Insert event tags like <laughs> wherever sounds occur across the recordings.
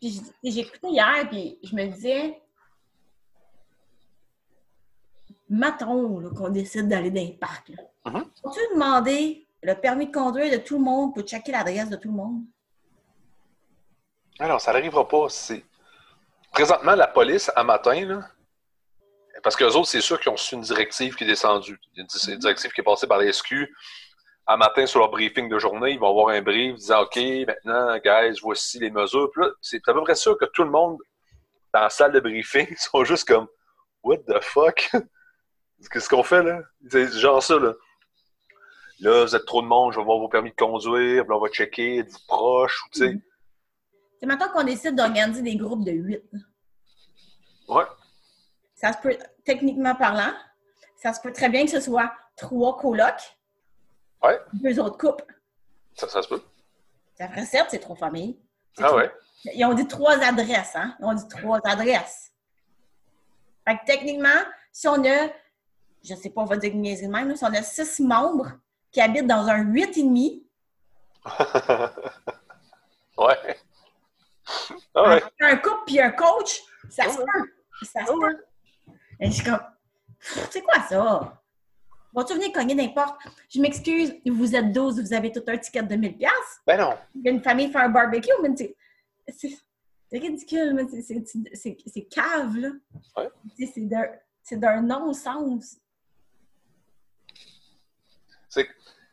J'écoutais hier, puis je me disais, mettons qu'on décide d'aller dans les parcs. Là. Mhm. Faut-tu demander le permis de conduire de tout le monde pour checker l'adresse de tout le monde? Alors, ça n'arrivera pas. Présentement, la police, à matin, là, parce qu'eux autres, c'est sûr qu'ils ont su une directive qui est descendue. Une une directive qui est passée par les SQ. À matin, sur leur briefing de journée, ils vont avoir un brief disant OK, maintenant, guys, voici les mesures. Puis là, c'est à peu près sûr que tout le monde dans la salle de briefing <laughs> sont juste comme What the fuck? <laughs> Qu'est-ce qu'on fait là? C'est genre ça, là. Là, vous êtes trop de monde, je vais voir vos permis de conduire, puis on va checker, êtes-vous proche, ou tu sais. C'est maintenant qu'on décide d'organiser des groupes de huit. Ouais. Ça se peut, techniquement parlant, ça se peut très bien que ce soit trois colocs, Ouais. deux autres couples. Ça, ça se peut. Ça ferait sept, c'est trois familles. Ah trois- ouais. Ils ont dit trois adresses, hein? Ils ont dit trois adresses. Fait que techniquement, si on a, je sais pas, on va dire niaiser de même, si on a six membres qui habitent dans un huit et demi, <laughs> ouais. Ah ouais. un couple puis un coach, ça se Ouais. peut. Ça se Ah ouais. peut. Et je suis comme, c'est quoi ça? Vas-tu venir cogner n'importe? Je m'excuse, vous êtes 12, vous avez tout un ticket de 1000 pièces. Ben non. Une famille fait un barbecue, mais c'est ridicule, mais c'est- cave, là. Ouais. C'est d'un- non-sens.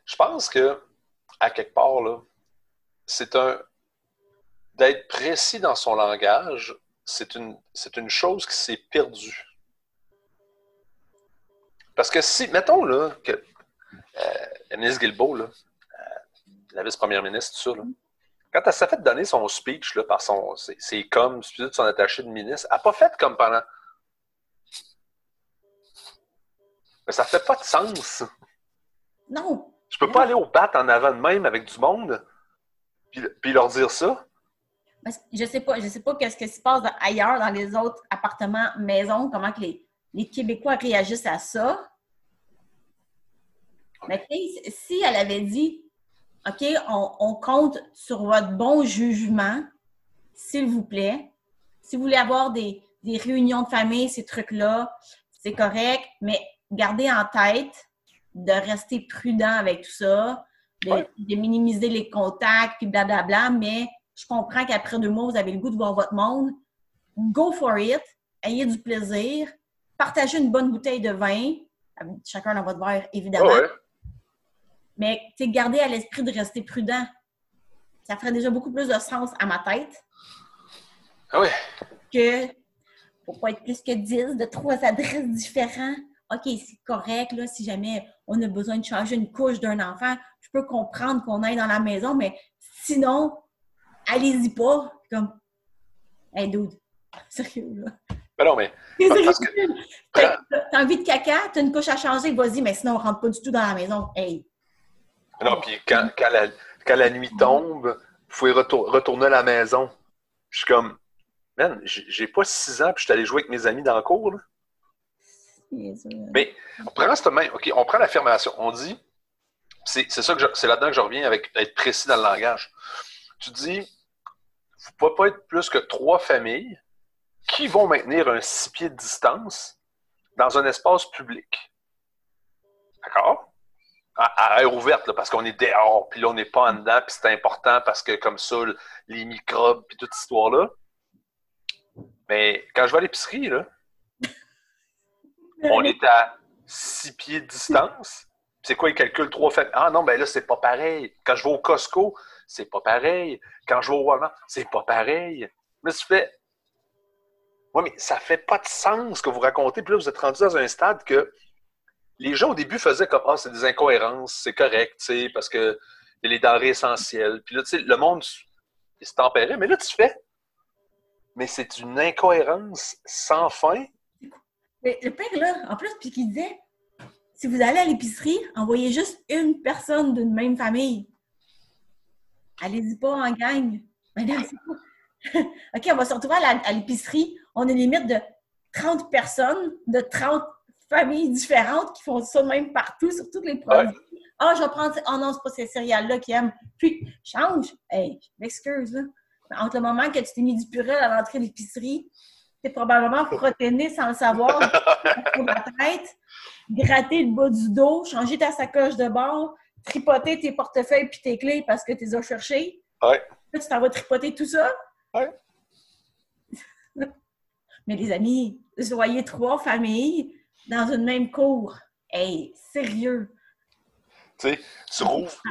Je pense que, à quelque part, là, c'est un. D'être précis dans son langage, c'est une, c'est une chose qui s'est perdue. Parce que si, mettons, là, que euh, ministre Guilbeault, là, euh, la vice-première ministre, tout ça, là, quand elle s'est fait donner son speech là, par son, ses, ses coms, de son attaché de ministre, elle n'a pas fait comme pendant. Mais ça fait pas de sens. Non. Je peux pas aller au bat en avant de même avec du monde, puis, puis leur dire ça. Je sais pas, je sais pas qu'est-ce qui se passe ailleurs dans les autres appartements, maisons, comment que les, les Québécois réagissent à ça. Mais si elle avait dit OK, on, on compte sur votre bon jugement, s'il vous plaît. Si vous voulez avoir des, des réunions de famille, ces trucs-là, c'est correct, mais gardez en tête de rester prudent avec tout ça, de, Ouais. de minimiser les contacts, puis blablabla, mais je comprends qu'après deux mois, vous avez le goût de voir votre monde. Go for it. Ayez du plaisir. Partagez une bonne bouteille de vin. Chacun dans votre verre, évidemment. Ah ouais. Mais tu sais, gardez à l'esprit de rester prudent. Ça ferait déjà beaucoup plus de sens à ma tête Ah ouais. que faut pas être plus que 10 de trois adresses différentes. OK, c'est correct, là, si jamais on a besoin de changer une couche d'un enfant, je peux comprendre qu'on aille dans la maison, mais sinon, allez-y pas. Comme, hey, dude, <laughs> sérieux, là. Ben non, mais <laughs> Parce que-. T'as envie de caca, t'as une couche à changer, vas-y, mais sinon, on rentre pas du tout dans la maison. Hey, non, puis quand, quand, la, quand la nuit tombe, il faut y retour- retourner à la maison. Je suis comme, man, j'ai pas six ans, puis je suis allé jouer avec mes amis dans le cours. Là. Mais on prend cette main, OK, on prend l'affirmation. On dit, c'est ça que c'est là-dedans que je reviens avec être précis dans le langage. Tu dis, vous ne pouvez pas être plus que trois familles qui vont maintenir un six pieds de distance dans un espace public. D'accord? À, à air ouverte, là, parce qu'on est dehors, puis là, on n'est pas en dedans, puis c'est important parce que comme ça, le- les microbes, puis toute cette histoire-là. Mais quand je vais à l'épicerie, là, on est à six pieds de distance. C'est quoi, ils calculent trois familles? Ah non, ben là, c'est pas pareil. Quand je vais au Costco, c'est pas pareil. Quand je vais au Walmart, c'est pas pareil. Mais tu fais. Oui, mais ça fait pas de sens ce que vous racontez. Puis là, vous êtes rendu dans un stade que les gens au début faisaient comme Ah, c'est des incohérences, c'est correct, tu sais, parce que les denrées essentielles. Puis là, tu sais, le monde, il se tempérait. Mais là, tu fais. Mais c'est une incohérence sans fin. Mais le pire, là, en plus, puis qu'il disait, si vous allez à l'épicerie, envoyez juste une personne d'une même famille. Allez-y pas en gang. Mais là, c'est pas- <laughs> OK, on va se retrouver à l'épicerie. On une limite de 30 personnes, de 30 familles différentes qui font ça même partout, sur tous les produits. Ah, je vais prendre... Oh non, c'est pas ces céréales-là qui aiment. Puis, change. Hey, je m'excuse, là. Entre le moment que tu t'es mis du purel à l'entrée de l'épicerie, t'es probablement frotté sans le savoir, <laughs> la tête, gratter le bas du dos, changer ta sacoche de bord, tripoter tes portefeuilles puis tes clés parce que tu les as cherchés. Ouais. Là, tu t'en vas tripoter tout ça? Ouais. <laughs> Mais les amis, vous voyez trois familles dans une même cour. Hey, sérieux. Tu sais, tu rouvres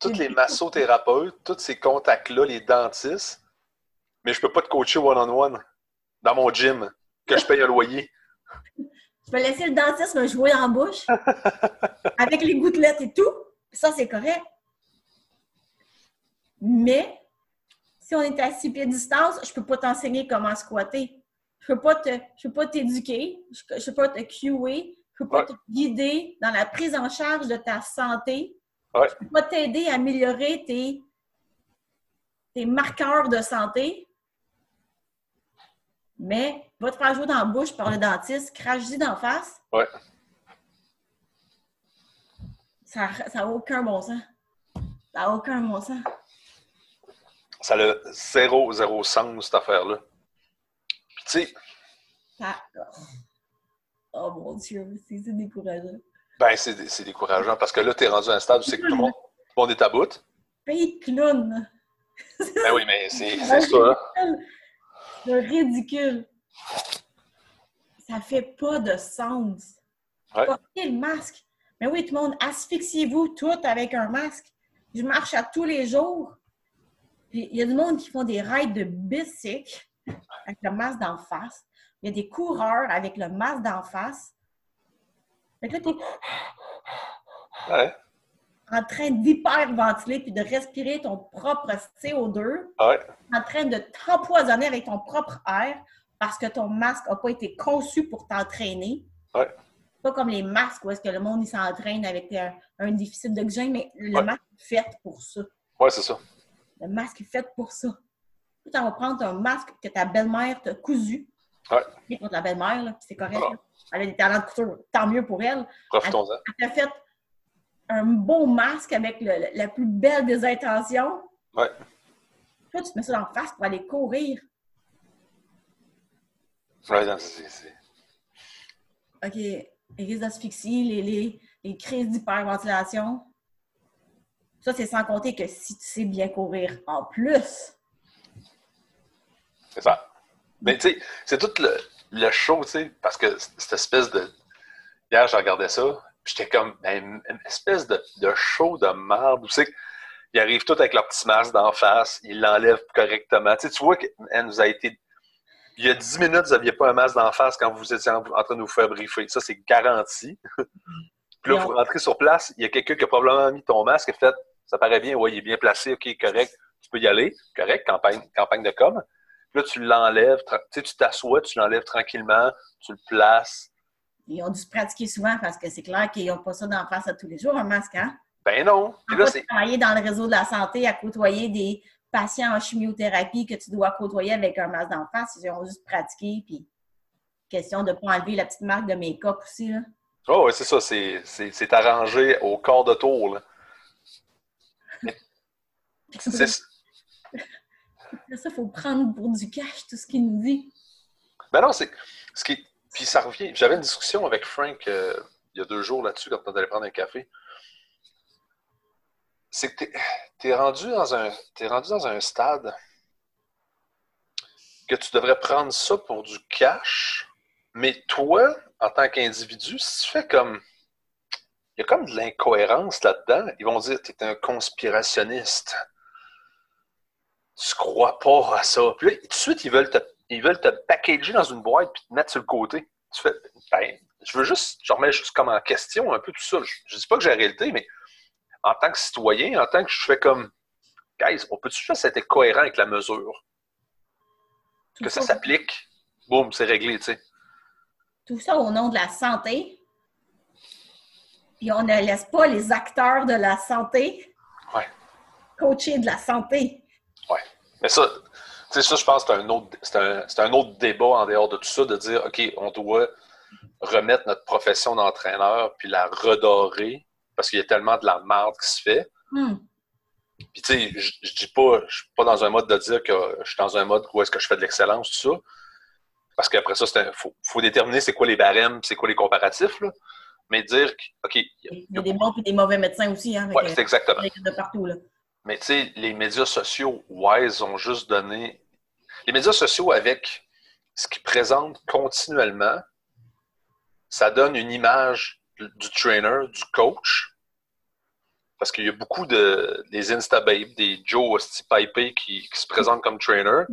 tous les massothérapeutes, tous ces contacts-là, les dentistes, mais je peux pas te coacher one-on-one dans mon gym, que je paye un loyer. Je vais laisser le dentiste me jouer en bouche avec les gouttelettes et tout. Ça, c'est correct. Mais si on est à six pieds de distance, je peux pas t'enseigner comment squatter. Je je peux pas t'éduquer, je, je peux pas te cuer, je peux pas Ouais. te guider dans la prise en charge de ta santé. Ouais. Je peux pas t'aider à améliorer tes, tes marqueurs de santé. Mais va te faire jouer dans la bouche par le dentiste, crache-y d'en face. Ouais. Ça n'a aucun bon sens. Ça n'a aucun bon sens. Ça a zéro, zéro sens, cette affaire-là. Puis, tu sais, Ça- Oh mon Dieu, c'est décourageant. ben, c'est décourageant parce que là, tu es rendu à un stade où c'est que tout le monde, tout le monde est à bout. Pays de clown. Ben oui, mais c'est <laughs> c'est ça. hein. C'est ridicule. Ça fait pas de sens. Ouais. Portez le masque. Mais oui, tout le monde, asphyxiez-vous tout avec un masque. Je marche à tous les jours. Puis il y a du monde qui font des rides de bicycle avec le masque d'en face. Il y a des coureurs avec le masque d'en face. Fait que là, t'es Ouais, en train d'hyperventiler puis de respirer ton propre CO2, ouais, en train de t'empoisonner avec ton propre air parce que ton masque n'a pas été conçu pour t'entraîner. Ouais. Pas comme les masques où est-ce que le monde s'entraîne avec un, un déficit d'oxygène, mais le masque est fait pour ça. ouais, c'est ça. Le masque est fait pour ça. Tu vas prendre un masque que ta belle-mère t'a cousu. Ouais. Contre la belle-mère, c'est correct. Ah. Elle a des talents de couture. Tant mieux pour elle. Profitons-en. Elle t'a fait un beau masque avec le- la plus belle des intentions. Ouais. Toi, tu te mets ça en face pour aller courir. Ouais, non, c'est- c'est- OK, les risques d'asphyxie, les, les, les crises d'hyperventilation. Ça, c'est sans compter que si tu sais bien courir en plus. C'est ça. Mais tu sais, c'est tout le, le show, tu sais, parce que cette espèce de. Hier, je regardais ça, j'étais comme, ben, une espèce de, de show de merde où c'est qu'ils arrivent tous avec leur petit masque d'en face, ils l'enlèvent correctement. Tu sais, tu vois qu'elle nous a été. Il y a 10 minutes, vous n'aviez pas un masque d'en face quand vous étiez en, en train de vous faire briefer. Ça, c'est garanti. <laughs> puis là, vous rentrez sur place, il y a quelqu'un qui a probablement mis ton masque et fait ça paraît bien, ouais, il est bien placé, ok, correct, tu peux y aller, correct, campagne, campagne de com. Puis là, tu l'enlèves, tu sais, tu t'assois, tu l'enlèves tranquillement, tu le places. Ils ont dû se pratiquer souvent parce que c'est clair qu'ils n'ont pas ça d'en face à tous les jours, un masque, hein? Ben non. Puis là, c'est. travailler dans le réseau de la santé à côtoyer des patients en chimiothérapie que tu dois côtoyer avec un masque d'en face. Ils ont juste pratiqué, puis question de ne pas enlever la petite marque de make-up aussi, là. Oh, ouais, c'est ça, c'est, arrangé au quart de tour. Là. C'est, Ça, il faut prendre pour du cash tout ce qu'il nous dit. ben non, c'est. Ce qui, puis ça revient. J'avais une discussion avec Frank euh, il y a deux jours là-dessus quand on allait prendre un café. C'est que t'es, t'es rendu dans un. T'es rendu dans un stade que tu devrais prendre ça pour du cash, mais toi, en tant qu'individu, si tu fais comme. Il y a comme de l'incohérence là-dedans. Ils vont dire tu es un conspirationniste. Tu crois pas à ça. Puis là, tout de suite, ils veulent te, ils veulent te packager dans une boîte puis te mettre sur le côté. Tu fais, ben, je veux juste, je remets juste comme en question un peu tout ça. Je, je dis pas que j'ai la réalité, mais en tant que citoyen, en tant que je fais comme, guys, on peut-tu juste être cohérent avec la mesure? Tout Que ça ça, s'applique, boum, c'est réglé, tu sais. tout ça au nom de la santé. Puis on ne laisse pas les acteurs de la santé Ouais. coacher de la santé. Mais ça, ça, je pense que c'est un, autre, un, un autre débat en dehors de tout ça, de dire, OK, on doit remettre notre profession d'entraîneur puis la redorer parce qu'il y a tellement de la merde qui se fait. Hmm. Puis tu sais, je, dis pas, je suis pas dans un mode de dire que je suis dans un mode où est-ce que je fais de l'excellence, tout ça. Parce qu'après ça, il faut, faut, déterminer c'est quoi les barèmes, c'est quoi les comparatifs. Là. Mais dire, OK. Il y a, des bons et des mauvais médecins aussi. Hein, oui, c'est exactement. De partout, là. Mais tu sais, les médias sociaux, Wise ont juste donné. Les médias sociaux, avec ce qu'ils présentent continuellement, ça donne une image du trainer, du coach. Parce qu'il y a beaucoup de des Instababes, des Joe Hosty qui, qui, se présentent comme trainer.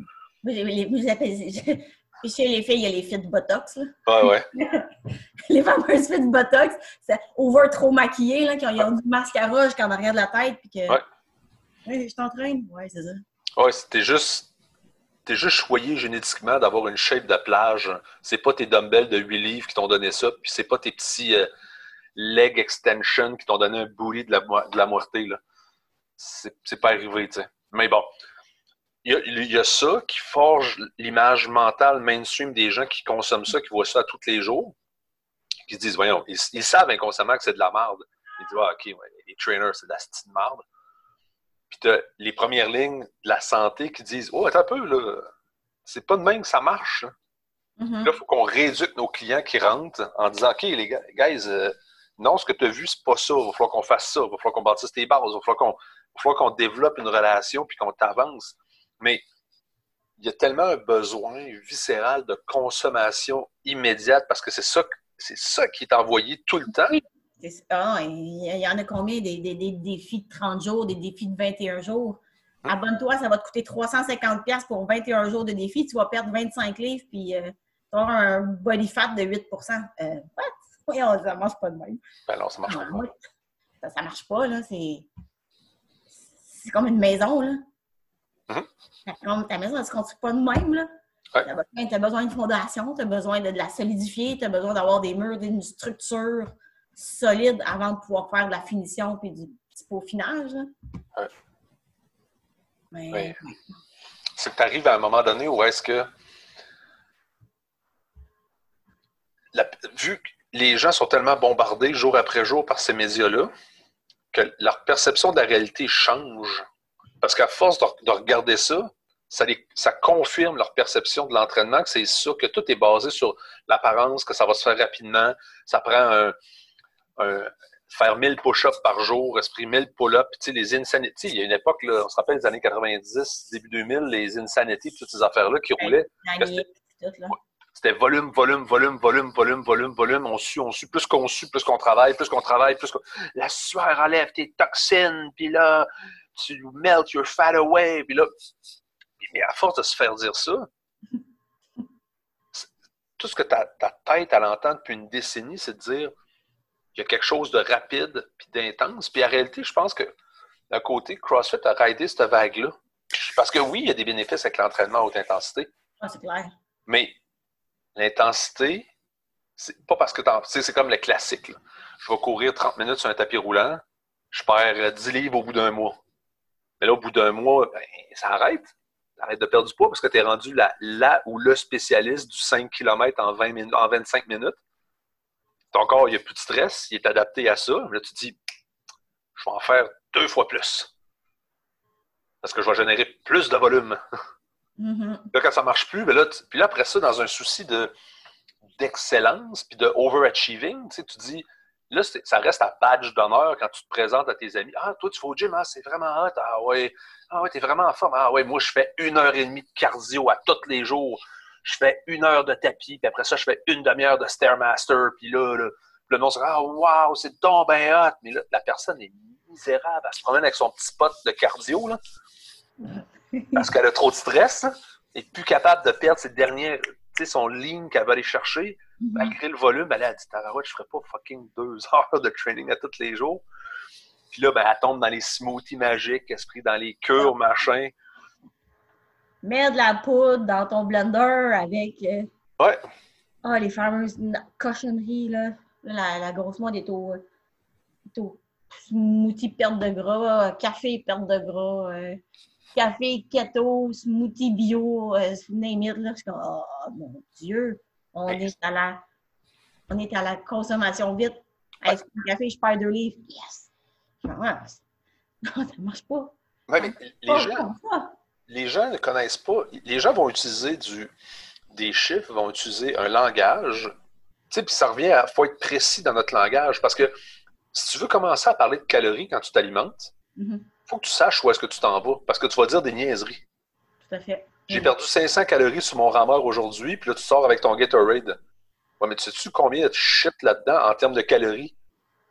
Vous, vous appelez, chez les filles, il y a les fit Botox. Là. Ouais, ouais. <laughs> les fameuses fit Botox, c'est over trop maquillées, là, qui ont, du mascara jusqu'en arrière de la tête. Puis que... Ouais. Ouais, je t'entraîne. Ouais, c'est ça. Ouais, c'était juste. T'es juste choyé génétiquement d'avoir une shape de plage. C'est pas tes dumbbells de 8 livres qui t'ont donné ça, puis c'est pas tes petits euh, leg extension qui t'ont donné un booty de la, de la moitié. C'est pas arrivé, tu sais. Mais bon, il y, a, ça qui forge l'image mentale mainstream des gens qui consomment ça, qui voient ça tous les jours, qui se disent, voyons, ils, savent inconsciemment que c'est de la merde. Ils disent, ah, OK, les trainers, c'est de la petite merde. Puis tu les premières lignes de la santé qui disent, oh, attends un peu, là, c'est pas de même que ça marche. Mm-hmm. Là, il faut qu'on rééduque nos clients qui rentrent en disant, OK, les gars, guys, euh, non, ce que tu as vu, c'est pas ça. Il va falloir qu'on fasse ça. Il va falloir qu'on bâtisse tes bases. Il va falloir qu'on développe une relation puis qu'on t'avance. Mais il y a tellement un besoin viscéral de consommation immédiate parce que c'est ça, c'est ça qui est envoyé tout le temps. Ah, il y en a combien des, défis de 30 jours, des défis de 21 jours? Hum. Abonne-toi, ça va te coûter 350$ pour 21 jours de défi. Tu vas perdre 25 livres puis euh, tu auras un body fat de 8 euh, What? ça marche pas de même. Ben non, ça marche pas. Ça, ça marche pas, là. C'est, c'est comme une maison, là. Mm-hmm. Ta maison, elle ne se construit pas de même. Là. Tu as besoin de fondation, tu as besoin de, la solidifier, tu as besoin d'avoir des murs, d'une structure solide avant de pouvoir faire de la finition et du petit peaufinage. Mais... C'est que tu arrives à un moment donné où est-ce que vu que les gens sont tellement bombardés jour après jour par ces médias-là, que leur perception de la réalité change. Parce qu'à force de, regarder ça, ça, confirme leur perception de l'entraînement, que c'est ça, que tout est basé sur l'apparence, que ça va se faire rapidement. Ça prend un, faire 1000 push-ups par jour, esprit 1000 pull-ups. Tu sais, les insanity, il y a une époque, là, on se rappelle des années 90, début 2000, les insanity, toutes ces affaires-là qui roulaient. C'était volume, volume, volume, volume, volume, volume, volume. On suit, on suit. Plus qu'on suit, plus qu'on travaille, plus qu'on travaille, plus qu'on... La sueur enlève tes toxines, puis là, tu melt your fat away. Puis là, mais à force de se faire dire ça, <laughs> tout ce que ta, tête, elle entend depuis une décennie, c'est de dire qu'il y a quelque chose de rapide puis d'intense. Puis en réalité, je pense que d'un côté, CrossFit a raidé cette vague-là. Parce que oui, il y a des bénéfices avec l'entraînement à haute intensité. Ah, c'est clair. Mais l'intensité, c'est pas parce que c'est comme le classique. Je vais courir 30 minutes sur un tapis roulant, je perds 10 livres au bout d'un mois. Mais là, au bout d'un mois, ben, ça arrête. Arrête de perdre du poids parce que tu es rendu là, là ou le spécialiste du 5 km en, 20 minutes, en 25 minutes. Ton corps, il n'y a plus de stress, il est adapté à ça. Là, tu te dis, je vais en faire deux fois plus. Parce que je vais générer plus de volume. Mm-hmm. Là, quand ça ne marche plus, ben là, puis là, après ça, dans un souci de, d'excellence puis de overachieving, tu, sais, tu dis, Là, ça reste à badge d'honneur quand tu te présentes à tes amis. Ah, toi, tu vas au gym, hein, c'est vraiment hot. Ah ouais, ah ouais, t'es vraiment en forme. Ah ouais, moi, je fais une heure et demie de cardio à tous les jours. Je fais une heure de tapis, puis après ça, je fais une demi-heure de Stairmaster. Puis là, le nom, c'est Ah, waouh, c'est donc bien hot. Mais là, la personne est misérable. Elle se promène avec son petit pot de cardio, là, parce qu'elle a trop de stress, et plus capable de perdre ses dernières, tu sais, son ligne qu'elle va aller chercher. Mhm. Malgré le volume, elle a dit Tarawet, je ferais pas fucking deux <laughs> heures de training à tous les jours. Puis là, ben, elle tombe dans les smoothies magiques, esprit dans les cures, machin. Mets de la poudre dans ton blender avec. Euh, ouais. Ah, les fameuses cochonneries, là. La, la grosse mode est au, smoothie perte de gras, café perte de gras, euh, café keto, smoothie bio, euh, name it, là. Je suis comme, oh mon Dieu. On est à la, on est à la consommation vite. Avec un café, je perds deux livres. Yes! <laughs> Non, ça ne marche pas. Ouais, mais les, gens, les gens ne connaissent pas. Les gens vont utiliser du, des chiffres, vont utiliser un langage. Tu sais, puis ça revient à. faut être précis dans notre langage. Parce que si tu veux commencer à parler de calories quand tu t'alimentes, il Mhm. faut que tu saches où est-ce que tu t'en vas. Parce que tu vas dire des niaiseries. Tout à fait. J'ai perdu 500 calories sur mon rameur aujourd'hui, puis là, tu sors avec ton Gatorade. Ouais, mais tu sais-tu combien il y a de shit là-dedans en termes de calories?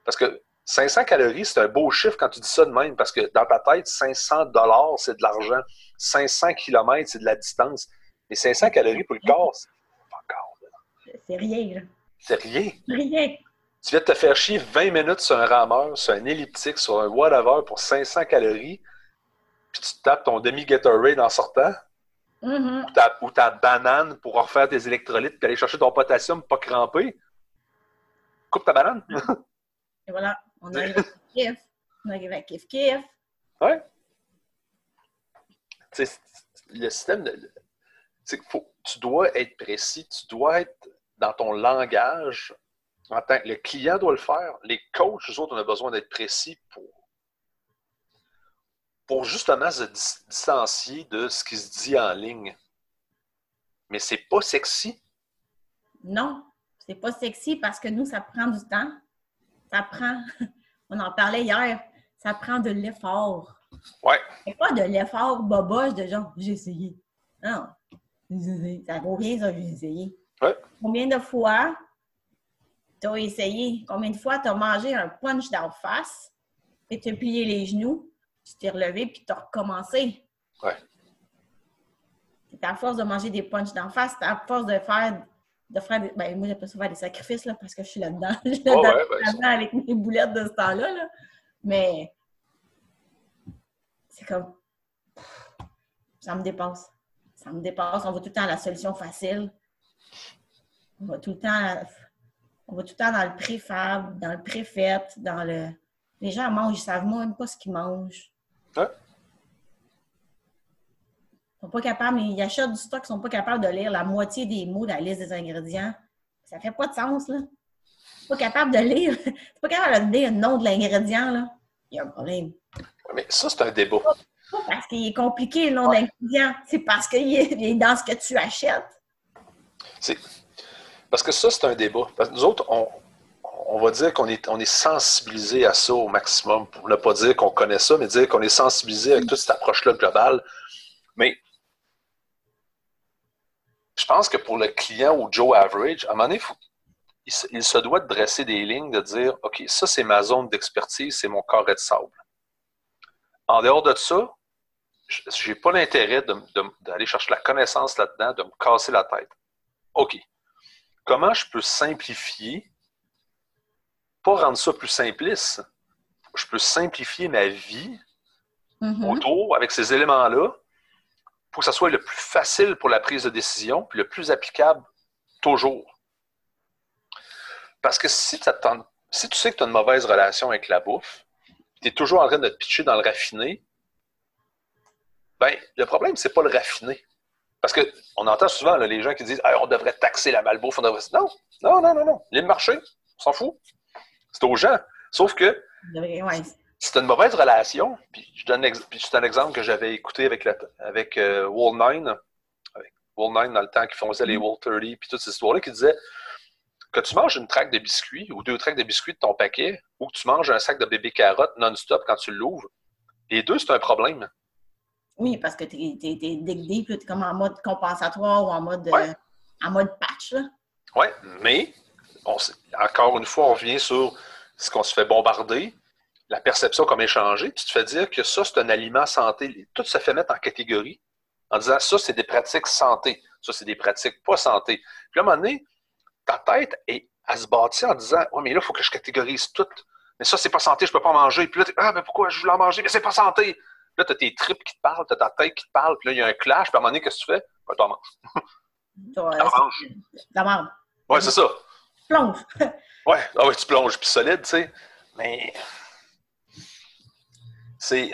Parce que 500 calories, c'est un beau chiffre quand tu dis ça de même, parce que dans ta tête, 500 dollars, c'est de l'argent. 500 kilomètres, c'est de la distance. Mais 500 calories pour le corps, c'est rien, là. c'est rien. Rien. Tu viens de te faire chier 20 minutes sur un rameur, sur un elliptique, sur un whatever pour 500 calories, puis tu tapes ton demi-Gatorade en sortant, Mhm. ou ta, ou ta banane pour refaire tes électrolytes puis aller chercher ton potassium pas crampé. Coupe ta banane. Et voilà, on arrive à kiff. On arrive à kiff kiff. ouais. Tu sais, le système de. c'est qu'il faut, tu dois être précis, tu dois être dans ton langage. En tant, le client doit le faire. Les coachs, eux autres, on a besoin d'être précis pour, pour justement se dis- distancier de ce qui se dit en ligne. Mais c'est pas sexy. Non, c'est pas sexy parce que nous, ça prend du temps. Ça prend, <laughs> on en parlait hier, ça prend de l'effort. Ouais. C'est pas de l'effort boboche de genre, j'ai essayé. Non, j'ai essayé. ça vaut rien, ça, j'ai essayé. Ouais. Combien de fois t'as essayé? Combien de fois t'as mangé un punch d'en face et t'as plié les genoux, tu t'es relevé puis t'as recommencé? Ouais. C'est à force de manger des punchs d'en face, c'est à force de faire de faire des, ben, moi j'appelle ça faire des sacrifices là, parce que je suis là-dedans. <laughs> Je suis là-dedans ouais, ben, avec mes boulettes de ce temps-là. là. Mais c'est comme ça me dépasse. Ça me dépasse. On va tout le temps à la solution facile. On va tout le temps on va tout le temps dans le préfab, dans le préfait, dans le. Les gens mangent, ils savent même pas ce qu'ils mangent. Ouais. Pas capables, mais ils achètent du stock, ils sont pas capables de lire la moitié des mots de la liste des ingrédients. Ça fait pas de sens, là. Pas capable de lire. <laughs> Pas capable de lire le nom de l'ingrédient, là. Il y a un problème. Mais ça, c'est un débat. Pas parce qu'il est compliqué, le nom de l'ingrédient. C'est parce qu'il est dans ce que tu achètes. C'est- Parce que ça, c'est un débat. Parce que nous autres, on, on va dire qu'on est, on est sensibilisé à ça au maximum. Pour ne pas dire qu'on connaît ça, mais dire qu'on est sensibilisé avec toute cette approche-là globale. Mais je pense que pour le client ou Joe Average, à un moment donné, faut- il, se, il se doit de dresser des lignes, de dire OK, ça, c'est ma zone d'expertise, c'est mon carré de sable. En dehors de ça, je n'ai pas l'intérêt d'aller chercher la connaissance là-dedans, de me casser la tête. OK. Comment je peux simplifier, pas rendre ça plus simpliste, je peux simplifier ma vie Mhm. autour avec ces éléments-là pour que ça soit le plus facile pour la prise de décision puis le plus applicable toujours. Parce que si, si tu sais que tu as une mauvaise relation avec la bouffe, tu es toujours en train de te pitcher dans le raffiné, ben, le problème, c'est pas le raffiné. Parce qu'on entend souvent les gens qui disent Ah, on devrait taxer la malbouffe. On devrait... Non, non, non, non, non. Les marchés, on s'en fout. C'est aux gens. Sauf que. C'est une mauvaise relation. Puis je donne puis c'est un exemple que j'avais écouté avec, la, avec euh, Wall 9, avec Wall 9 dans le temps qui faisait les Wall 30, puis toutes ces histoires-là, qui disaient que tu manges une traque de biscuits ou deux tracts de biscuits de ton paquet, ou que tu manges un sac de bébé carottes non-stop quand tu l'ouvres, les deux, c'est un problème. Oui, parce que tu es, dig deep, là, t'es comme en mode compensatoire ou en mode, euh, en mode patch. Oui, mais on encore une fois, on revient sur ce qu'on se fait bombarder, la perception comme échangée. Tu te fais dire que ça, c'est un aliment santé. Tout se fait mettre en catégorie en disant ça, c'est des pratiques santé. Ça, c'est des pratiques pas santé. Puis à un moment donné, ta tête est à se bâtir en disant Ouais, mais là, il faut que je catégorise tout. Mais ça, c'est pas santé, je peux pas manger. Puis là, ah, mais pourquoi je voulais en manger? Mais c'est pas santé. Puis là, tu as tes tripes qui te parlent, tu as ta tête qui te parle, puis là, il y a un clash. Puis à un moment donné, qu'est-ce que tu fais? Ben, tu en manges. <laughs> En c'est- manges. la. Ouais, c'est ça. Plonge. Ouais, ah ouais, tu plonges puis solide, tu sais. Mais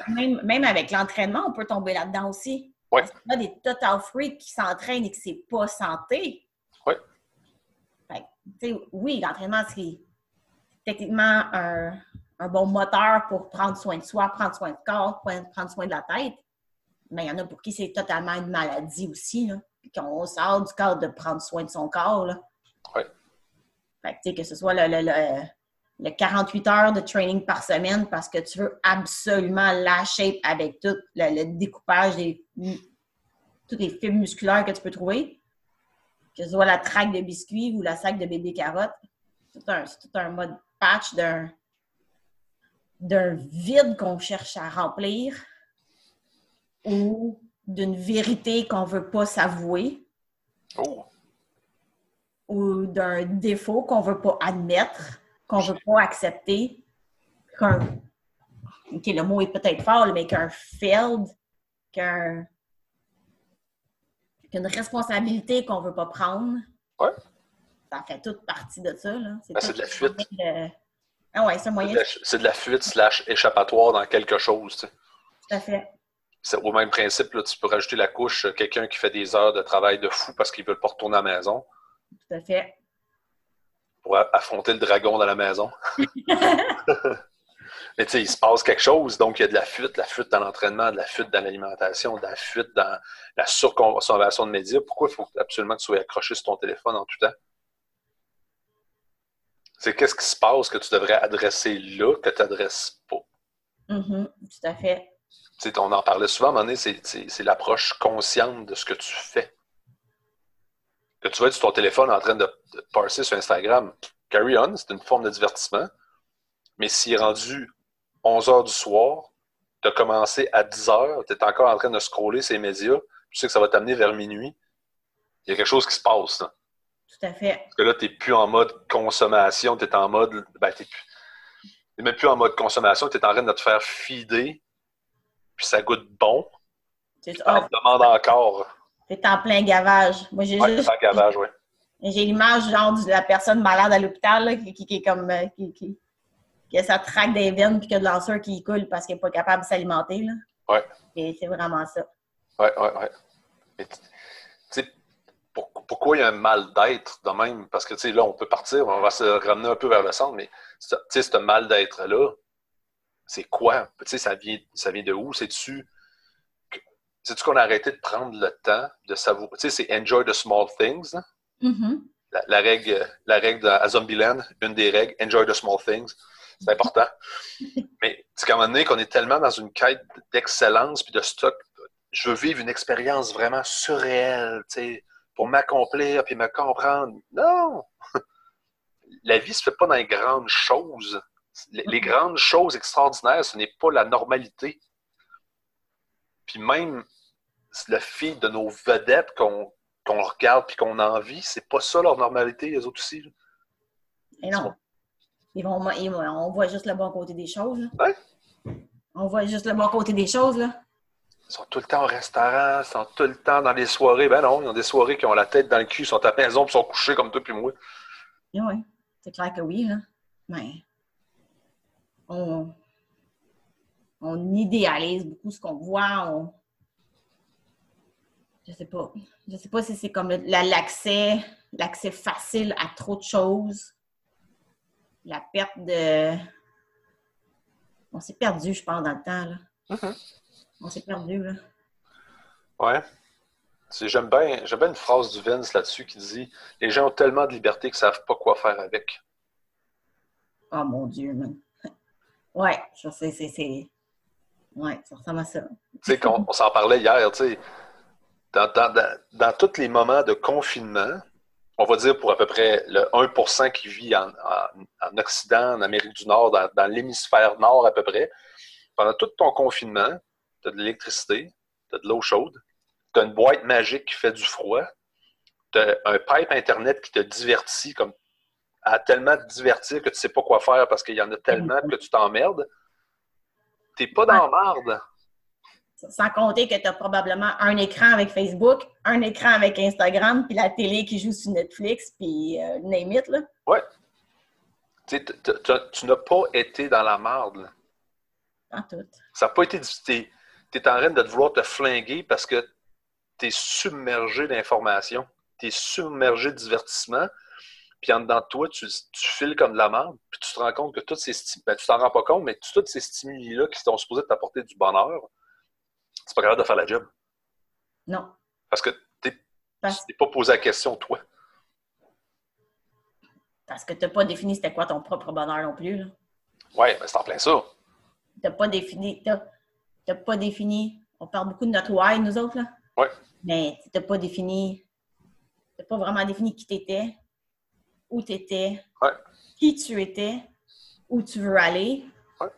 Même, même avec l'entraînement, on peut tomber là-dedans aussi. Parce y a des total freaks qui s'entraînent et que c'est pas santé. Fait sais, oui, l'entraînement, c'est techniquement un, un bon moteur pour prendre soin de soi, prendre soin de corps, prendre soin de la tête. Mais il y en a pour qui c'est totalement une maladie aussi, là. Puis qu'on sort du cadre de prendre soin de son corps, là. Oui. Fait que, tu sais, que ce soit le, le, le, le 48 heures de training par semaine parce que tu veux absolument la shape avec tout le, le découpage des toutes les fibres musculaires que tu peux trouver. Que ce soit la traque de biscuits ou la sac de bébé carotte. C'est tout un, c'est tout un mode patch d'un d'un vide qu'on cherche à remplir ou d'une vérité qu'on veut pas s'avouer Oh, ou d'un défaut qu'on veut pas admettre, qu'on veut pas accepter, qu'un OK, le mot est peut-être fort, mais qu'un failed, qu'un qu'une responsabilité qu'on veut pas prendre. Ouais. Ça fait toute partie de ça. Là. Ben, c'est de la fuite. moyen de- Ah ouais, c'est un c'est moyen. de, la, c'est de la fuite slash échappatoire dans quelque chose. tu sais. Tout à fait. C'est au même principe, là, tu peux rajouter la couche euh, quelqu'un qui fait des heures de travail de fou parce qu'il veut pas retourner à la maison Tout à fait. Pour affronter le dragon dans la maison. <laughs> Mais tu sais, il se passe quelque chose, donc il y a de la fuite, de la fuite dans l'entraînement, de la fuite dans l'alimentation, de la fuite dans la surconsommation de médias. Pourquoi il faut absolument que tu sois accroché sur ton téléphone en tout temps? C'est qu'est-ce qui se passe que tu devrais adresser là que tu n'adresses pas? Mhm, Tout à fait. Tu sais, on en parlait souvent, à un moment donné, c'est- c'est c'est l'approche consciente de ce que tu fais. Que tu vas être sur ton téléphone en train de, de parser sur Instagram, carry on, c'est une forme de divertissement. Mais s'il est rendu 11 heures du soir, tu as commencé à 10 heures, tu es encore en train de scroller ces médias, tu sais que ça va t'amener vers minuit, il y a quelque chose qui se passe. Là. Tout à fait. Parce que là, tu n'es plus en mode consommation, tu es en mode. Ben, tu n'es même plus en mode consommation, tu es en train de te faire fider, puis ça goûte bon. Tu ça. te demandes encore. C'est en plein gavage. Moi, j'ai Ouais, juste. gavage, oui. <laughs> J'ai l'image genre de la personne malade à l'hôpital qui, qui- qui est comme euh, qui, qui, qui a sa traque des veines puis qui a de l'ansueur qui coule parce qu'elle n'est pas capable de s'alimenter. là. Ouais. Et c'est vraiment ça. Ouais, ouais, ouais. Tu sais, pour- pourquoi il y a un mal d'être de même? Parce que, tu sais, là, on peut partir, on va se ramener un peu vers le centre, mais, ce- tu sais, ce mal d'être-là, c'est quoi? Tu sais, ça vient, ça vient de où? C'est-tu c'est-tu qu'on a arrêté de prendre le temps de savourer? Tu sais, c'est enjoy the small things. hein? Mhm. La, la règle, la règle de- à Zombieland, une des règles, enjoy the small things. C'est important. <laughs> Mais c'est qu'à un moment donné, qu'on est tellement dans une quête d'excellence puis de stock, je veux vivre une expérience vraiment surréelle, tu sais, pour m'accomplir puis me comprendre. Non! <laughs> La vie se fait pas dans les grandes choses. Les, les grandes choses extraordinaires, ce n'est pas la normalité. Puis même le fil de nos vedettes qu'on regarde puis qu'on envie, c'est pas ça leur normalité, les autres aussi. Et non. Ils vont, ils vont- on voit juste le bon côté des choses. là. Ouais. On voit juste le bon côté des choses. là. Ils sont tout le temps au restaurant, ils sont tout le temps dans les soirées. Ben non, ils ont des soirées qui ont la tête dans le cul, ils sont à la maison, puis ils sont couchés comme toi puis moi. Et oui, c'est clair que oui. Là. Mais on, on idéalise beaucoup ce qu'on voit. On... Je sais pas. Je sais pas si c'est comme la- l'accès, l'accès facile à trop de choses. La perte de. On s'est perdu, je pense, dans le temps. Là. Mhm. On s'est perdu. Là. Ouais. C'est- J'aime bien, j'aime bien une phrase du Vince là-dessus qui dit Les gens ont tellement de liberté qu'ils ne savent pas quoi faire avec. Oh mon Dieu, man. <laughs> Ouais, ça, c'est. c'est- c'est- Ouais, ça ressemble à ça. Tu sais, qu'on- on s'en parlait hier, tu sais, dans, dans, dans, dans tous les moments de confinement, on va dire pour à peu près le 1% qui vit en, en- en Occident, en Amérique du Nord, dans, dans l'hémisphère nord à peu près, pendant tout ton confinement, tu as de l'électricité, tu as de l'eau chaude, tu as une boîte magique qui fait du froid, tu as un pipe Internet qui te divertit comme à tellement te divertir que tu sais pas quoi faire parce qu'il y en a tellement <laughs> que tu t'emmerdes. T'es pas dans la marde. Sans compter que tu as probablement un écran avec Facebook, un écran avec Instagram, puis la télé qui joue sur Netflix, puis euh, name it, là. T- tu n'as pas été dans la marde. là. En tout. Ça n'a pas été. Tu es, en train de te vouloir te flinguer parce que tu es submergé d'informations. Tu es submergé de divertissement. puis en dedans de toi, tu, tu files comme de la merde, puis tu te rends compte que toutes ces ben, tu t'en rends pas compte, mais tous ces stimuli-là qui sont supposés t'apporter du bonheur, c'est pas capable de faire la job. Non. Parce que t'es Parce, t'es pas posé la question, toi. parce que tu n'as pas défini c'était quoi ton propre bonheur non plus. là. Ouais, mais c'est en plein ça. Tu n'as pas défini. t'as- t'as pas défini. On parle beaucoup de notre why, nous autres, là. Ouais. Mais tu n'as pas défini. Tu pas vraiment défini qui tu étais, où tu étais, Ouais. qui tu étais, où tu veux aller. Ouais.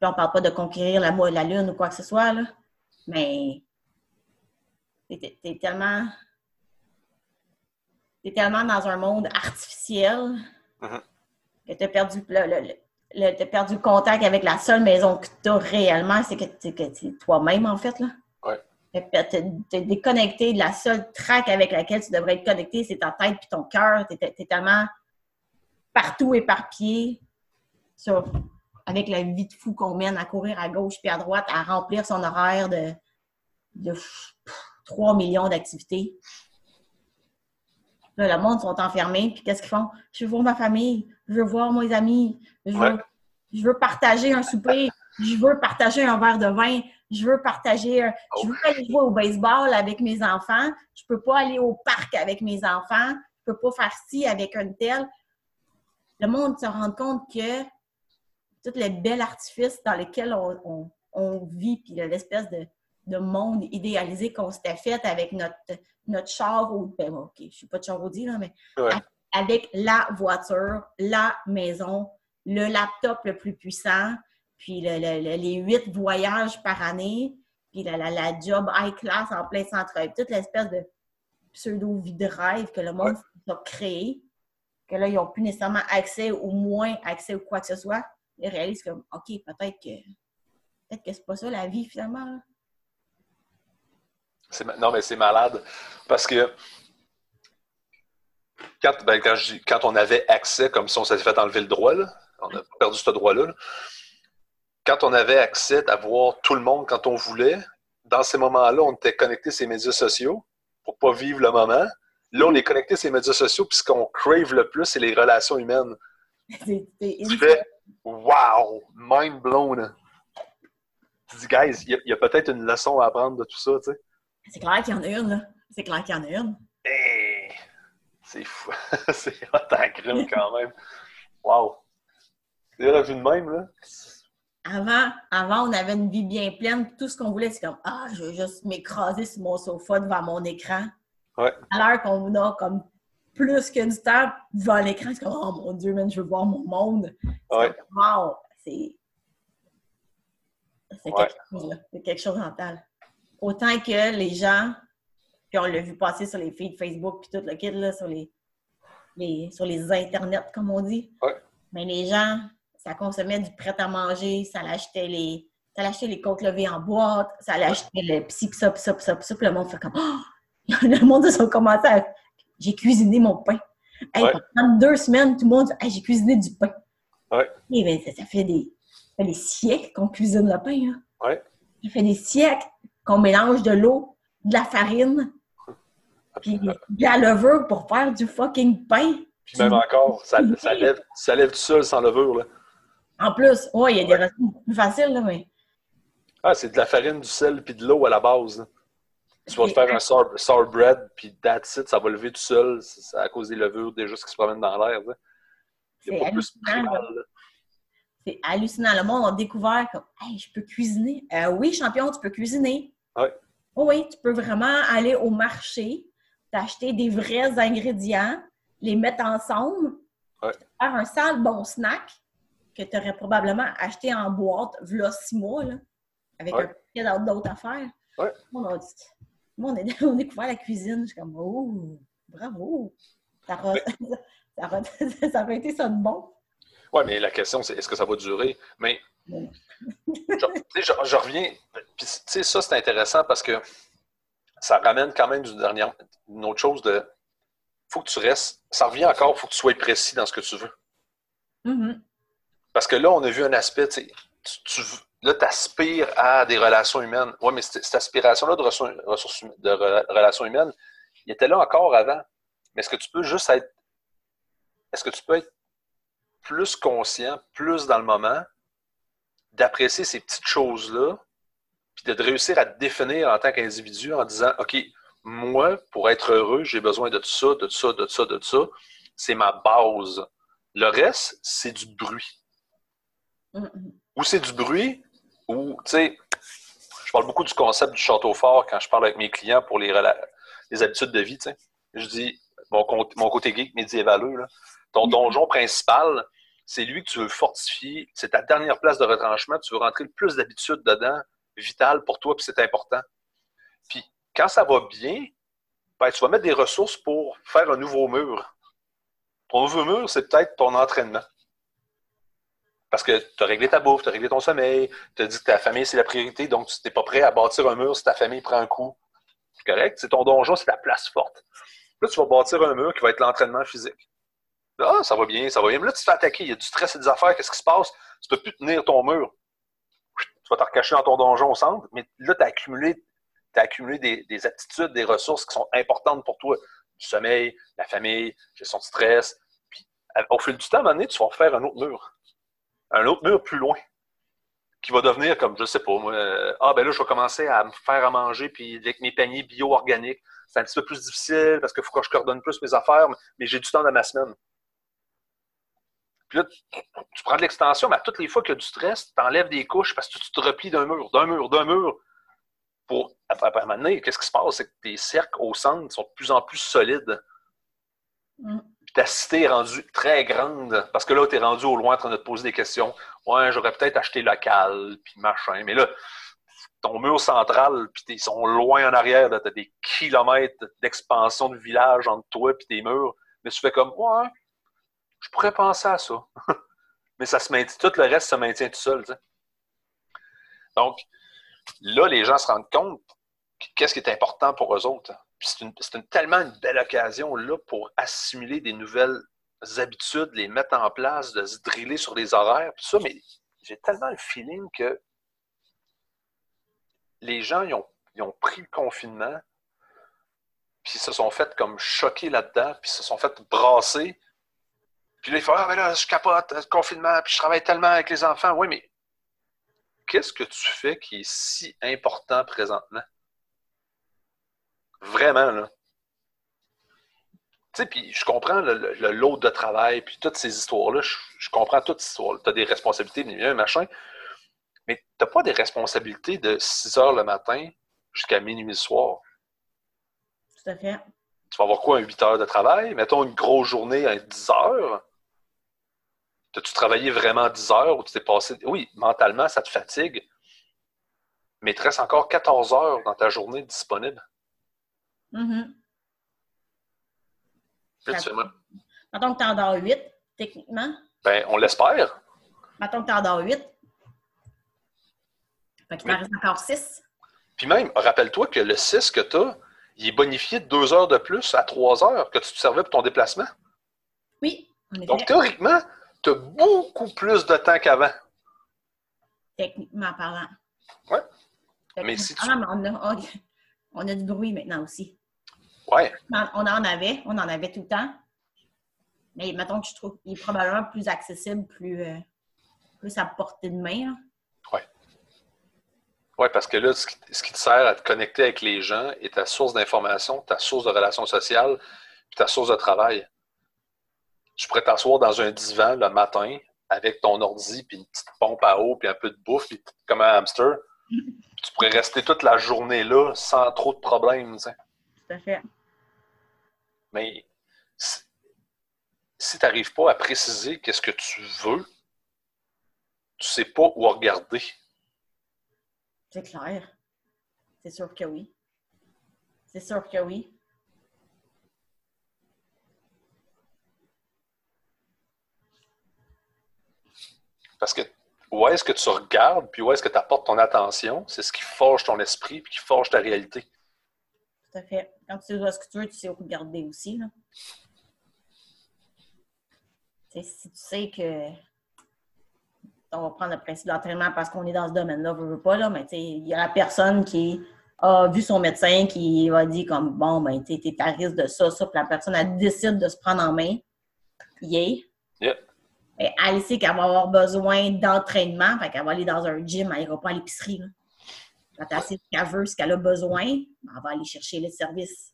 Puis on parle pas de conquérir la, la lune ou quoi que ce soit, là. Mais t'es es tellement. T'es tellement dans un monde artificiel Mhm. que tu as perdu le, le- t'as perdu contact avec la seule maison que tu as réellement, c'est que c'est toi-même, en fait. Là. Ouais. Tu es déconnecté de la seule traque avec laquelle tu devrais être connecté, c'est ta tête puis ton cœur. Tu es, tellement partout éparpillé sur, avec la vie de fou qu'on mène à courir à gauche puis à droite, à remplir son horaire de, de pff, 3 millions d'activités. Là, le monde sont enfermés, puis qu'est-ce qu'ils font? Je veux voir ma famille, je veux voir mes amis, je veux, Ouais. je veux partager un souper, je veux partager un verre de vin, je veux partager, un- je veux aller jouer au baseball avec mes enfants, je peux pas aller au parc avec mes enfants, je peux pas faire ci avec un tel. Le monde se rend compte que tous les bels artifices dans lesquels on, on- on vit, puis l'espèce de, de monde idéalisé qu'on s'était fait avec notre, notre char ou ben ok, je suis pas de char Audi, là, mais Ouais. avec la voiture, la maison, le laptop le plus puissant, puis le- le- le- les huit voyages par année, puis la, la, la job high class en plein centre-ville, toute l'espèce de pseudo-vie de rêve que le monde a créé, que là, ils n'ont plus nécessairement accès ou moins accès ou quoi que ce soit. Ils réalisent que, OK, peut-être que peut-être que c'est pas ça la vie finalement. là. Non, mais c'est malade. Parce que quand, ben, quand, je dis- quand on avait accès, comme si on s'était fait enlever le droit, là, on a perdu ce droit-là. là. Quand on avait accès à voir tout le monde quand on voulait, dans ces moments-là, on était connecté à ces médias sociaux pour pas vivre le moment. Là, on est connecté à ces médias sociaux, puis ce qu'on crave le plus, c'est les relations humaines. <laughs> C'est- c'est Tu fais Wow! Mind blown! Tu dis, guys, il y a, peut-être une leçon à apprendre de tout ça, tu sais. C'est clair qu'il y en a une, là. C'est clair qu'il y en a une. Hey! C'est fou. <laughs> c'est hot crime quand même. Wow! C'est la vue de même, là? Avant, avant, on avait une vie bien pleine. Tout ce qu'on voulait, c'est comme Ah, je veux juste m'écraser sur mon sofa devant mon écran. Ouais. À l'heure qu'on a comme plus que du temps devant l'écran, c'est comme Oh mon Dieu, man, je veux voir mon monde. C'est Ouais. Wow! C'est. C'est Ouais. quelque chose, là. C'est quelque chose mental. Autant que les gens, puis on l'a vu passer sur les feeds Facebook, puis tout le kit, là, sur les, les, sur les internets, comme on dit. Ouais. Mais les gens, ça consommait du prêt-à-manger, ça l'achetait les. Ça l'achetait les côtes levées en boîte, ça l'achetait le psi, pis ça, pis ça, pis ça, pis ça, puis le monde fait comme Oh! <laughs> Le monde, ils ont commencé à. J'ai cuisiné mon pain. Hey, Ouais. Pendant deux semaines, tout le monde dit Hey, j'ai cuisiné du pain. Ouais. Ben, ça, ça fait des, ça fait des siècles qu'on cuisine le pain. Hein. Ouais. Ça fait des siècles qu'on mélange de l'eau, de la farine, puis de la levure pour faire du fucking pain. Puis même encore, ça, ça, lève, ça lève tout seul sans levure, là. En plus, ouais, il y a des recettes plus faciles, là, mais. Ah, c'est de la farine, du sel, puis de l'eau à la base. là. Tu vas te faire un sour, sour bread, puis that's it, ça va lever tout seul. À cause des levures déjà ce qui se promènent dans l'air. C'est hallucinant. C'est hallucinant. Le monde a découvert comme Hey, je peux cuisiner. Euh, oui, champion, tu peux cuisiner. Oh oui, tu peux vraiment aller au marché, t'acheter des vrais ingrédients, les mettre ensemble, Ouais. faire un sale bon snack que tu aurais probablement acheté en boîte, v'là six mois, là, avec Ouais. un paquet d'autres affaires. Ouais. On a, on a- <laughs> on a découvert la cuisine. Je suis comme, oh, bravo! Ça aurait, <laughs> ça aurait- <laughs> ça aurait été ça de bon. Ouais, mais la question, c'est est-ce que ça va durer? Mais je, je, je reviens. Puis, tu sais, ça, c'est intéressant parce que ça ramène quand même une, dernière, une autre chose de. faut que tu restes. Ça revient encore, il faut que tu sois précis dans ce que tu veux. Mhm. Parce que là, on a vu un aspect, tu tu, tu veux- là, tu aspires à des relations humaines. Oui, mais cette, cette aspiration-là de, ressources, de re- relations humaines, il était là encore avant. Mais est-ce que tu peux juste être est-ce que tu peux être plus conscient, plus dans le moment, d'apprécier ces petites choses-là, puis de réussir à te définir en tant qu'individu en disant, OK, moi, pour être heureux, j'ai besoin de ça, de ça, de ça, de ça. C'est ma base. Le reste, c'est du bruit. Ou c'est du bruit, ou, tu sais, je parle beaucoup du concept du château fort quand je parle avec mes clients pour les, les habitudes de vie, tu sais. Je dis, mon, mon côté geek médiévaleux, là, ton mm-hmm. donjon principal, c'est lui que tu veux fortifier, c'est ta dernière place de retranchement, tu veux rentrer le plus d'habitudes dedans, vital pour toi, puis c'est important. Puis quand ça va bien, ben, tu vas mettre des ressources pour faire un nouveau mur. Ton nouveau mur, c'est peut-être ton entraînement. Parce que tu as réglé ta bouffe, tu as réglé ton sommeil, tu as dit que ta famille, c'est la priorité, donc tu n'es pas prêt à bâtir un mur si ta famille prend un coup. C'est correct? C'est ton donjon, c'est ta place forte. Là, tu vas bâtir un mur qui va être l'entraînement physique. Là, ça va bien, ça va bien. Mais là, tu te fais attaquer, il y a du stress et des affaires, qu'est-ce qui se passe? Tu peux plus tenir ton mur. Tu vas te recacher dans ton donjon au centre, mais là, tu as accumulé, accumulé des, des, aptitudes, des ressources qui sont importantes pour toi. Du sommeil, la famille, gestion de stress. Puis, au fil du temps, à un moment donné, tu vas faire un autre mur. Un autre mur plus loin. Qui va devenir comme, je sais pas, moi, euh, ah ben là, je vais commencer à me faire à manger, puis avec mes paniers bio-organiques, c'est un petit peu plus difficile parce qu'il faut que je coordonne plus mes affaires, mais j'ai du temps dans ma semaine. Puis là, tu prends de l'extension, mais à toutes les fois qu'il y a du stress, tu enlèves des couches parce que tu te replies d'un mur, d'un mur, d'un mur. Pour, à un moment donné, qu'est-ce qui se passe? C'est que tes cercles au centre sont de plus en plus solides. Mm. Ta cité est rendue très grande parce que là, tu es rendu au loin en train de te poser des questions. Ouais, j'aurais peut-être acheté local, puis machin. Mais là, ton mur central, puis ils sont loin en arrière, tu as des kilomètres d'expansion de village entre toi et tes murs. Mais tu fais comme, ouais, je pourrais penser à ça. <laughs> Mais ça se maintient, tout le reste se maintient tout seul. Donc, là, les gens se rendent compte qu'est-ce qui est important pour eux autres. C'est tellement une belle occasion pour assimiler des nouvelles habitudes, les mettre en place, de se driller sur des horaires, tout ça, mais j'ai tellement le feeling que les gens ils ont, ils pris le confinement, puis se sont fait comme choquer là-dedans, puis se sont fait brasser, puis là, il faut Ah, ben là, je capote, le confinement, puis je travaille tellement avec les enfants. Oui, mais qu'est-ce que tu fais qui est si important présentement? Vraiment, là. Tu sais, puis je comprends le, lot de travail, puis toutes ces histoires-là, je, comprends toutes ces histoires. Tu as des responsabilités, un machin, mais tu n'as pas des responsabilités de 6 heures le matin jusqu'à minuit le soir. Tout à fait. Tu vas avoir quoi, un 8 heures de travail? Mettons une grosse journée à 10 heures. T'as-tu travaillé vraiment 10 heures ou tu t'es passé? Oui, mentalement, ça te fatigue. Mais il te reste encore 14 heures dans ta journée disponible. Puis tu Mettons que tu en dors 8, techniquement. Ben, on l'espère. Mettons que tu en dors 8. Fait qu'il t'en reste encore 6. Puis même, rappelle-toi que le 6 que tu as, il est bonifié de 2 heures de plus à 3 heures que tu te servais pour ton déplacement. Oui. Donc, théoriquement, tu as beaucoup plus de temps qu'avant. Techniquement parlant. Oui. Mais si tu... on, a, <laughs> on, a, du bruit maintenant aussi. On en avait, on en avait tout le temps. Mais mettons que je trouve qu'il est probablement plus accessible, plus, euh, plus à portée de main. Oui. Oui, parce que là, ce qui, ce qui, te sert à te connecter avec les gens est ta source d'information, ta source de relations sociales, puis ta source de travail tu pourrais t'asseoir dans un divan le matin avec ton ordi, puis une petite pompe à eau, puis un peu de bouffe, puis comme un hamster. <laughs> tu pourrais rester toute la journée là sans trop de problèmes. Tout à fait. Mais si, tu n'arrives pas à préciser qu'est-ce que tu veux, tu sais pas où regarder. C'est clair. C'est sûr que oui. C'est sûr que oui. Parce que où est-ce que tu regardes, puis où est-ce que tu apportes ton attention, c'est ce qui forge ton esprit, puis qui forge ta réalité. Tout à fait. Quand tu sais où est-ce que tu veux, tu sais où regarder aussi. Là. si tu sais que on va prendre le principe d'entraînement parce qu'on est dans ce domaine-là, je veux pas, là, mais il y a la personne qui a vu son médecin qui va dire comme bon, ben, tu es à risque de ça, ça, puis la personne elle décide de se prendre en main. yay. Yeah. Mais elle sait qu'elle va avoir besoin d'entraînement, fait qu'elle va aller dans un gym, elle n'ira pas à l'épicerie. Quand elle sait ce qu'elle veut, ce qu'elle a besoin, ben, elle va aller chercher le service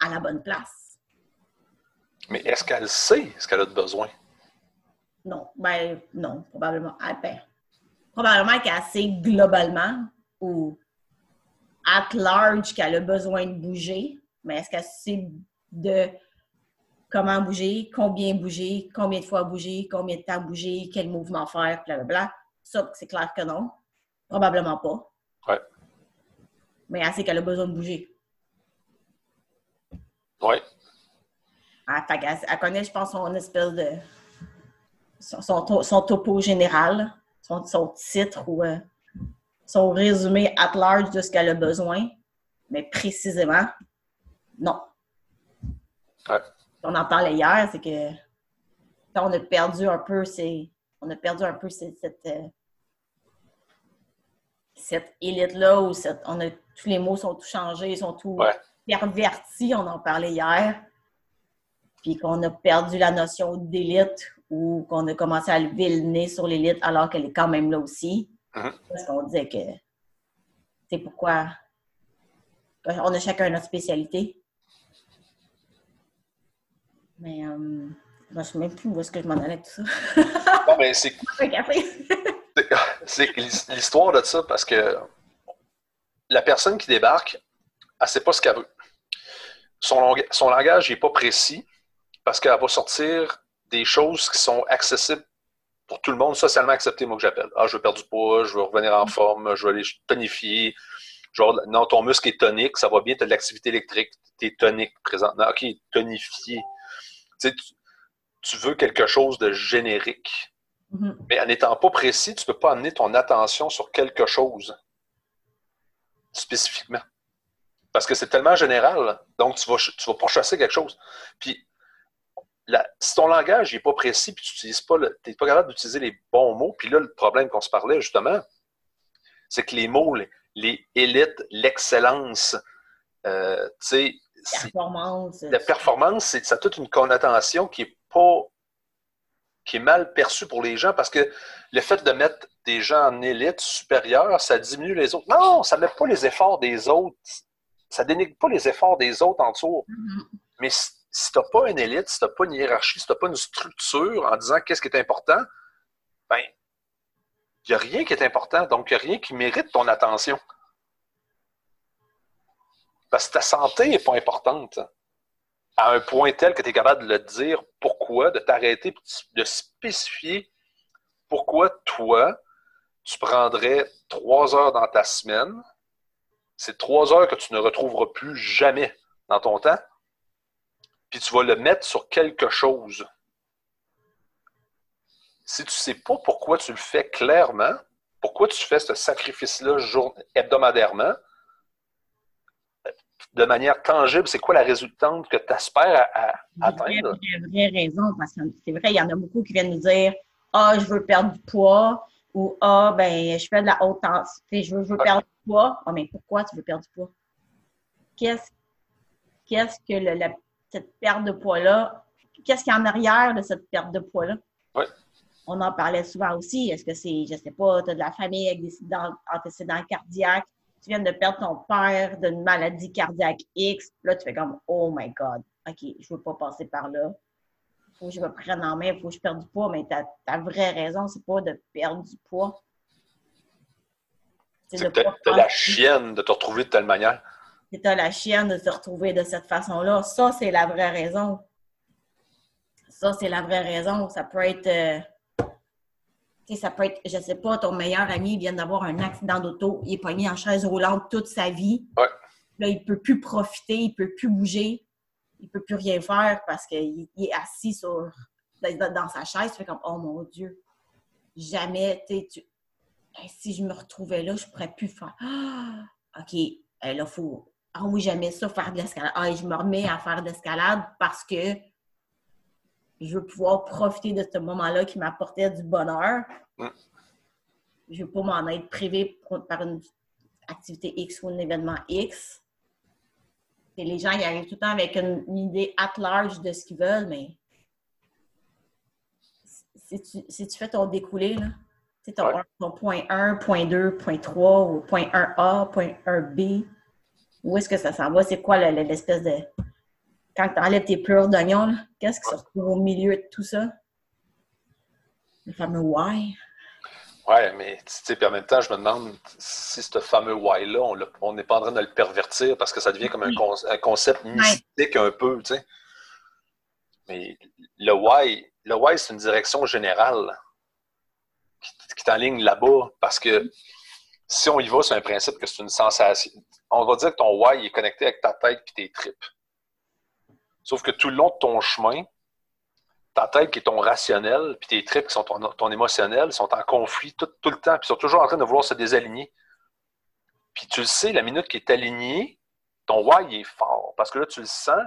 à la bonne place. Mais est-ce qu'elle sait ce qu'elle a de besoin? Non, ben non, probablement. Ben, probablement qu'elle sait globalement ou at large qu'elle a besoin de bouger, mais est-ce qu'elle sait de comment bouger, combien bouger, combien de fois bouger, combien de temps bouger, quel mouvement faire, blablabla? Ça, c'est clair que non. Probablement pas. Mais elle sait qu'elle a besoin de bouger. Ouais. Ah, fait qu'elle- elle connaît, je pense, son espèce de. son, son son topo général, son, son titre ou euh, son résumé at large de ce qu'elle a besoin. Mais précisément, non. Ouais. On en parlait hier, c'est que quand on a perdu un peu ces. On a perdu un peu ces- cette. euh, cette élite-là où cette- on a, tous les mots sont tout changés, sont tout Ouais. pervertis, on en parlait hier. Puis qu'on a perdu la notion d'élite ou qu'on a commencé à lever le nez sur l'élite alors qu'elle est quand même là aussi. Mhm. Parce qu'on disait que c'est pourquoi on a chacun notre spécialité. Mais euh, je ne sais même plus où est-ce que je m'en allais tout ça. Non, mais c'est <laughs> <laughs> c'est l'histoire de ça parce que la personne qui débarque, elle ne sait pas ce qu'elle veut. Son, langage n'est pas précis parce qu'elle va sortir des choses qui sont accessibles pour tout le monde, socialement acceptées, moi que j'appelle. Ah, je veux perdre du poids, je veux revenir en forme, je veux aller tonifier. Genre, non, ton muscle est tonique, ça va bien, tu as de l'activité électrique, tu es tonique présentement. OK, tonifié. Tu sais, tu- veux quelque chose de générique. Mhm. Mais en n'étant pas précis, tu ne peux pas amener ton attention sur quelque chose spécifiquement. Parce que c'est tellement général, donc tu vas, tu vas pas chasser quelque chose. Puis, la- si ton langage n'est pas précis, puis tu n'es pas capable d'utiliser les bons mots, puis là, le problème qu'on se parlait justement, c'est que les mots, les, les élites, l'excellence, euh, tu sais, c'est- Performance. la performance, c'est, ça a toute une connotation qui est pas qui est mal perçue pour les gens parce que le fait de mettre des gens en élite supérieure, ça diminue les autres. Non, ça ne met pas les efforts des autres. Ça dénigre pas les efforts des autres en dessous. Mhm. Mais si, si tu n'as pas une élite, si tu n'as pas une hiérarchie, si tu n'as pas une structure en disant qu'est-ce qui est important, ben, il n'y a rien qui est important. Donc, il n'y a rien qui mérite ton attention. Parce que ta santé n'est pas importante à un point tel que tu es capable de le dire pourquoi, de t'arrêter, de spécifier pourquoi toi, tu prendrais trois heures dans ta semaine. C'est trois heures que tu ne retrouveras plus jamais dans ton temps. Puis tu vas le mettre sur quelque chose. Si tu ne sais pas pourquoi tu le fais clairement, pourquoi tu fais ce sacrifice-là hebdomadairement, de manière tangible, c'est quoi la résultante que tu espères à, à atteindre? Vraie, vraie, vraie raison, parce que c'est vrai, il y en a beaucoup qui viennent nous dire Ah, je veux perdre du poids ou Ah, ben, je fais de la haute intensité, je veux, je veux perdre du poids. Ah, mais pourquoi tu veux perdre du poids? Qu'est-ce qu'est-ce que le- la- cette perte de poids-là, qu'est-ce qu'il y a en arrière de cette perte de poids-là? Ouais. On en parlait souvent aussi. Est-ce que c'est, je sais pas, tu as de la famille avec des antécédents cardiaques, tu viens de perdre ton père d'une maladie cardiaque X, là, tu fais comme Oh my God, OK, je veux pas passer par là. Faut que je me prenne en main, faut que je perde du poids, mais ta, ta vraie raison, c'est pas de perdre du poids. C'est de que pas tu as la chienne de te retrouver de telle manière. t'as la chienne de se retrouver de cette façon-là. Ça, c'est la vraie raison. Ça, c'est la vraie raison. Ça peut être. euh, ça peut être, je sais pas, ton meilleur ami vient d'avoir un accident d'auto, il est pogné en chaise roulante toute sa vie. Ouais. Là, il peut plus profiter, il peut plus bouger, il peut plus rien faire parce qu'il il est assis sur, dans, sa chaise. Tu fais comme, oh mon Dieu, jamais, tu Hey, si je me retrouvais là, je pourrais plus faire. Ah, OK, hey, là, faut. Ah oui, j'aimais ça, faire de l'escalade. Ah, je me remets à faire de l'escalade parce que je veux pouvoir profiter de ce moment-là qui m'apportait du bonheur. Je veux pas m'en être privé pour- par une activité X ou un événement X. Et les gens, ils arrivent tout le temps avec une, une idée at large de ce qu'ils veulent, mais si tu, si tu fais ton découlé, là, tu sais, ton, Ouais. ton point 1, point 2, point 3, ou point 1A, point 1B, où est-ce que ça s'en va? C'est quoi le- le- l'espèce de. Quand tu enlèves tes pleurs d'oignon, là, qu'est-ce qui se retrouve au milieu de tout ça? Le fameux why. Ouais, mais tu sais, puis en même temps, je me demande si ce fameux why-là, on n'est pas en train de le pervertir parce que ça devient comme un, con- un concept mystique un peu, tu sais. Mais le why, le why, c'est une direction générale qui, qui t'enligne là-bas parce que si on y va sur un principe que c'est une sensation, on va dire que ton why est connecté avec ta tête et tes tripes. Sauf que tout le long de ton chemin, ta tête qui est ton rationnel, puis tes tripes qui sont ton, émotionnel, sont en conflit tout, le temps, puis sont toujours en train de vouloir se désaligner. Puis tu le sais, la minute qui est alignée, ton why est fort. Parce que là, tu le sens,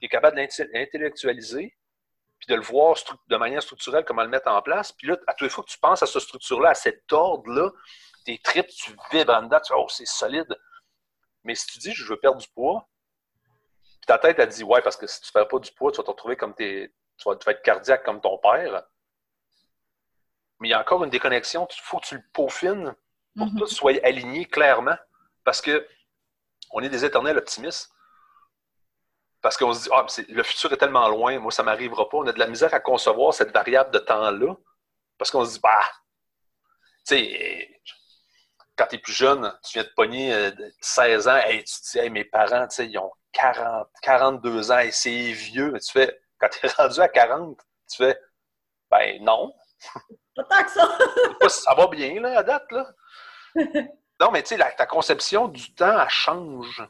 tu es capable de l'intellectualiser, puis de le voir de manière structurelle, comment le mettre en place. Puis là, à toutes les fois que tu penses à cette structure-là, à cet ordre-là, tes tripes, tu vibres en dedans, tu fais, oh, c'est solide. Mais si tu dis, je veux perdre du poids, ta tête, elle dit, ouais, parce que si tu ne fais pas du poids, tu vas te retrouver comme tes, tu vas, tu vas être cardiaque comme ton père. Mais il y a encore une déconnexion. Il faut que tu le peaufines pour que Mhm. tout soit aligné clairement. Parce que on est des éternels optimistes. Parce qu'on se dit, ah, le futur est tellement loin, moi, ça ne m'arrivera pas. On a de la misère à concevoir cette variable de temps-là. Parce qu'on se dit, bah, tu sais, quand tu es plus jeune, tu viens de pogner euh, de 16 ans, hey, tu te dis, Hey, mes parents, tu sais, ils ont 40, 42 ans et c'est vieux. Mais tu fais, quand tu es <laughs> rendu à 40, tu fais, ben non, Pas tant que ça! <laughs> ça va bien, là, à date, là. <laughs> Non, mais tu sais, ta conception du temps, elle change.